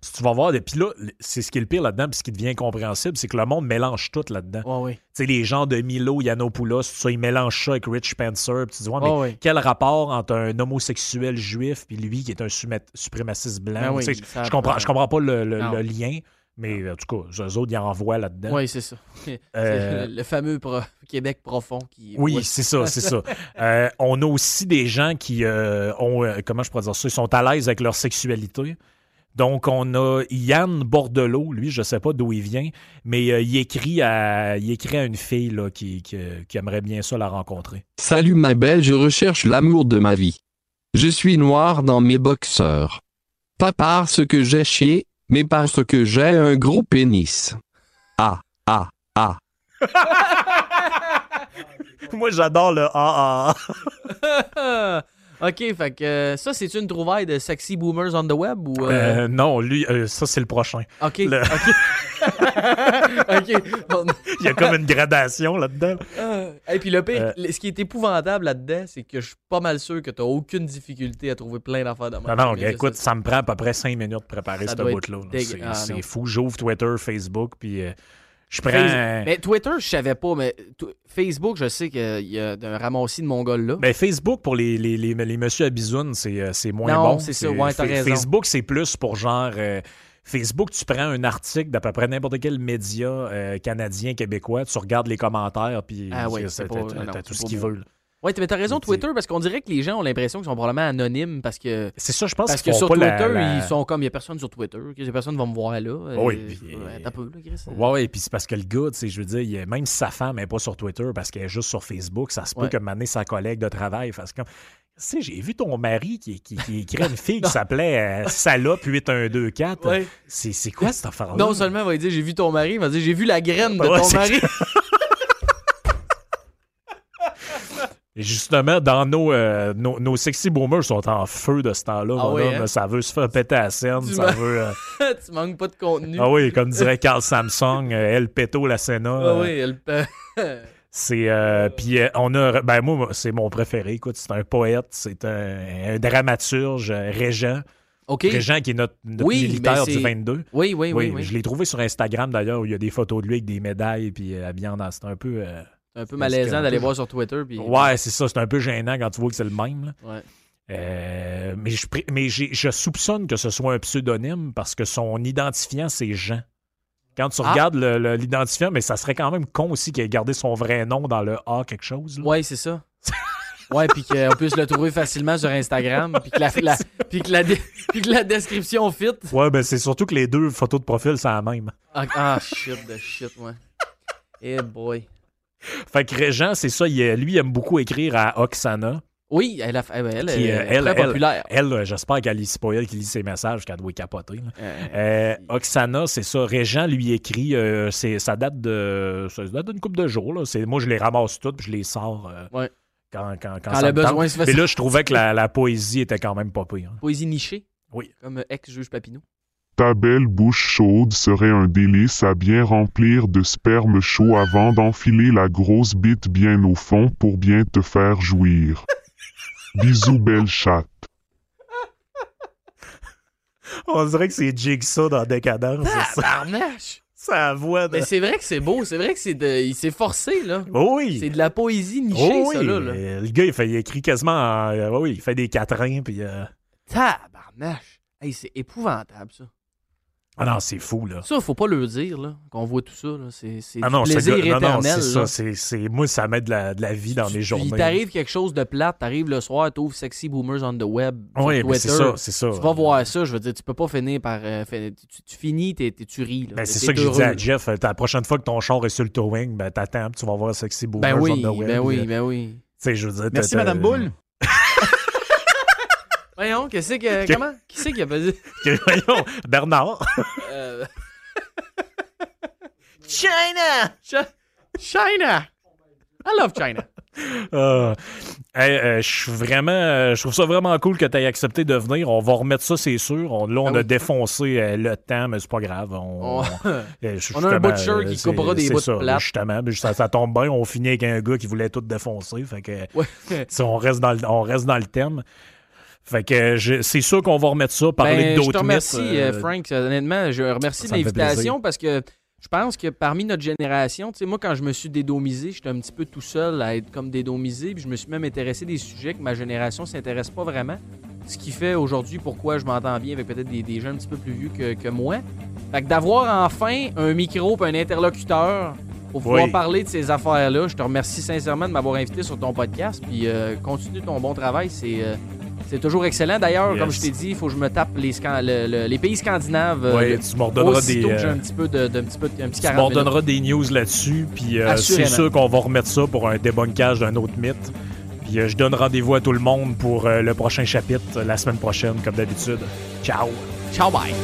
si tu vas voir, puis là, c'est ce qui est le pire là-dedans, puis ce qui devient incompréhensible, c'est que le monde mélange tout là-dedans. Ouais, ouais. Tu sais, les gens de Milo, Yiannopoulos, tout ça, ils mélangent ça avec Rich Spencer. Puis tu dis, ouais, mais quel rapport entre un homosexuel juif puis lui qui est un suprémaciste blanc? Ben oui, je, comprends, prend- je comprends pas le, le- Non. le lien, mais en tout cas, eux autres, ils en voient là-dedans. Oui, c'est ça. C'est Euh, le, le fameux pro- Québec profond qui. Oui, Ouais. c'est ça, c'est ça. Euh, on a aussi des gens qui euh, ont, euh, comment je pourrais dire ça, ils sont à l'aise avec leur sexualité. Donc, on a Yann Bordelot, lui, je sais pas d'où il vient, mais euh, il, écrit à, il écrit à une fille là, qui, qui, qui aimerait bien ça la rencontrer. Salut ma belle, je recherche l'amour de ma vie. Je suis noir dans mes boxeurs. Pas parce que j'ai chié, mais parce que j'ai un gros pénis. Ah, ah, ah. Moi, j'adore le ah ah. ok, fait que euh, ça, c'est une trouvaille de sexy boomers on the web ou. euh, Euh, non, lui, euh, ça, c'est le prochain. ok. le- Ok. Bon, Il y a comme une gradation là-dedans. Et puis le pire, ce qui est épouvantable là-dedans, c'est que je suis pas mal sûr que t'as aucune difficulté à trouver plein d'affaires de Non, non, écoute, ça, ça me prend à peu près cinq minutes de préparer Ça ce doit être bout-là. là. dégueu- C'est Ah, fou. J'ouvre Twitter, Facebook, puis je prends. Face- Mais Twitter, je savais pas, mais Facebook, je sais qu'il y a un ramassis de mongols là. Ben, Facebook, pour les, les, les, les messieurs à bisounes, c'est euh, c'est moins Non, bon. c'est ça, ouais, raison. Facebook, c'est plus pour genre. euh, Facebook, tu prends un article d'à peu près n'importe quel média euh, canadien, québécois, tu regardes les commentaires, puis Ah ouais, t'as- pas- non, c'est tout ce pas qu'il Ouais, mais t'as raison, Twitter, parce qu'on dirait que les gens ont l'impression qu'ils sont probablement anonymes parce que. C'est ça, je pense Parce que sur Twitter, la- ils sont comme, il y a personne sur Twitter, que les personnes vont me voir là. euh, Oui, puis- ouais, t'as peu, là, Chris. Ouais, ouais, puis c'est parce que le gars, tu sais, je veux dire, il même si sa femme n'est pas sur Twitter parce qu'elle est juste sur Facebook, ça se peut Ouais. que maintenant sa collègue de travail fasse comme. Tu sais, j'ai vu ton mari qui, qui, qui écrit une fille qui s'appelait euh, Salope 8124. Ouais. C'est c'est quoi cette affaire-là? Non seulement il va dire j'ai vu ton mari, il va dire j'ai vu la graine de Ouais, ton mari. Et justement, dans nos, euh, nos, nos sexy boomers sont en feu de ce temps-là. Ah mon oui, homme. hein? Ça veut se faire péter à la scène. Tu Ça veut. euh, tu manques pas de contenu. Ah oui, comme dirait Carl Samsung, euh, El Peto la Sénat. Ah oui, peut- C'est puis on a ben moi c'est mon préféré écoute c'est un poète c'est un, un dramaturge Régent OK. Régent qui est notre, notre Oui, militaire du c'est- 22 Oui, oui, oui. oui. je l'ai trouvé sur Instagram d'ailleurs où il y a des photos de lui avec des médailles puis euh, habillé en c'est un peu euh, C'est un peu malaisant d'aller voir sur Twitter. Puis... ouais c'est ça c'est un peu gênant quand tu vois que c'est le même là. Ouais. Euh, mais je, mais je soupçonne que ce soit un pseudonyme parce que son identifiant c'est Jean quand tu Ah. regardes l'identifiant mais ça serait quand même con aussi qu'il ait gardé son vrai nom dans le A quelque chose là. Ouais, c'est ça. Ouais, puis qu'on puisse le trouver facilement sur Instagram, puis que la, la- puis que la, puis que la description fit. Ouais, ben c'est surtout que les deux photos de profil, c'est la même. Ah, ah, shit de shit, ouais. Eh boy. Fait que Régent, c'est ça, il, lui, il aime beaucoup écrire à Oksana. Oui, elle, a, elle, elle, Qui, est euh, elle- très populaire. Elle, euh, j'espère qu'elle lit, pas elle qui lit ses messages, qu'elle doit capoter. Euh, Euh, Oksana, c'est ça. Régent lui écrit, euh, ça date de, ça date d'une couple de jours. Là. Moi, je les ramasse toutes, puis je les sors Ouais. quand, quand, quand, ça besoin, Mais là, je trouvais que la, la poésie était quand même pas pire. hein. Poésie nichée. Oui. Comme ex-juge Papineau. Ta belle bouche chaude serait un délice à bien remplir de sperme chaud avant d'enfiler la grosse bite bien au fond pour bien te faire jouir. Bisous belle chatte. On dirait que c'est Jigsaw dans Décadence. c'est ça. Voix de... Mais c'est vrai que c'est beau, c'est vrai que c'est de... il s'est forcé, là. Oh oui! C'est de la poésie nichée, Oh oui, ça, là. là. Le gars, il, fait, il écrit quasiment en. euh, oui, il fait des quatrains, puis. euh, Tabarnache! Hey, c'est épouvantable, ça. Ah non, c'est fou, là. Ça, faut pas le dire, là, qu'on voit tout ça, là. C'est c'est Ah non, plaisir gars- non, non, éternel, c'est ça. c'est- c'est- moi, ça met de la, de la vie dans Tu- mes journées. Il t'arrive quelque chose de plate, t'arrives le soir, t'ouvres Sexy Boomers on the Web sur Oui, Twitter. c'est ça, c'est ça. Tu vas voir ça, je veux dire, tu peux pas finir par... euh, fin- tu, tu finis, t'es, t'es- tu ris, là. Ben, c'est T'es ça que je heureux. disais à Jeff. euh, La prochaine fois que ton char est sur le towing, ben, t'attends, puis tu vas voir Sexy Boomers Ben oui, on the web. ben oui, euh, ben oui. Je veux dire. Merci, Madame Boule. Voyons, qu'est-ce que... Comment? Qui c'est qui a pas dit? Voyons, Bernard. Euh, China! Chi- China! I love China. Euh, hey, euh, je suis vraiment, euh, je trouve ça vraiment cool que tu aies accepté de venir. On va remettre ça, c'est sûr. On- là, on Ah a défoncé le temps, mais c'est pas grave. On, a un butcher qui coupera des bouts de ça, plate. Justement, ça, ça tombe bien. On finit avec un gars qui voulait tout défoncer. Fait que, Ouais. si on reste dans le, on reste dans le thème. Fait que je- c'est sûr qu'on va remettre ça, parler Ben, je d'autres te remercie, mythes, euh, euh, Frank. Honnêtement, je remercie l'invitation parce que je pense que parmi notre génération, tu sais, moi, quand je me suis dédomisé, j'étais un petit peu tout seul à être comme dédomisé, puis je me suis même intéressé des sujets que ma génération s'intéresse pas vraiment. Ce qui fait aujourd'hui pourquoi je m'entends bien avec peut-être des, des gens un petit peu plus vieux que, que moi. Fait que d'avoir enfin un micro et un interlocuteur pour pouvoir Oui. parler de ces affaires-là, je te remercie sincèrement de m'avoir invité sur ton podcast, puis euh, continue ton bon travail, c'est... euh, C'est toujours excellent. D'ailleurs, Yes. comme je t'ai dit, il faut que je me tape les, scan- le- le- les pays scandinaves. euh, Ouais, le- tu aussitôt des. que j'ai euh, un petit peu de, de- un petit peu de- un petit tu m'en 40 minutes. redonneras des news là-dessus. Puis euh, c'est sûr qu'on va remettre ça pour un débunkage d'un autre mythe. Puis euh, je donne rendez-vous à tout le monde pour euh, le prochain chapitre euh, la semaine prochaine, comme d'habitude. Ciao! Ciao, bye.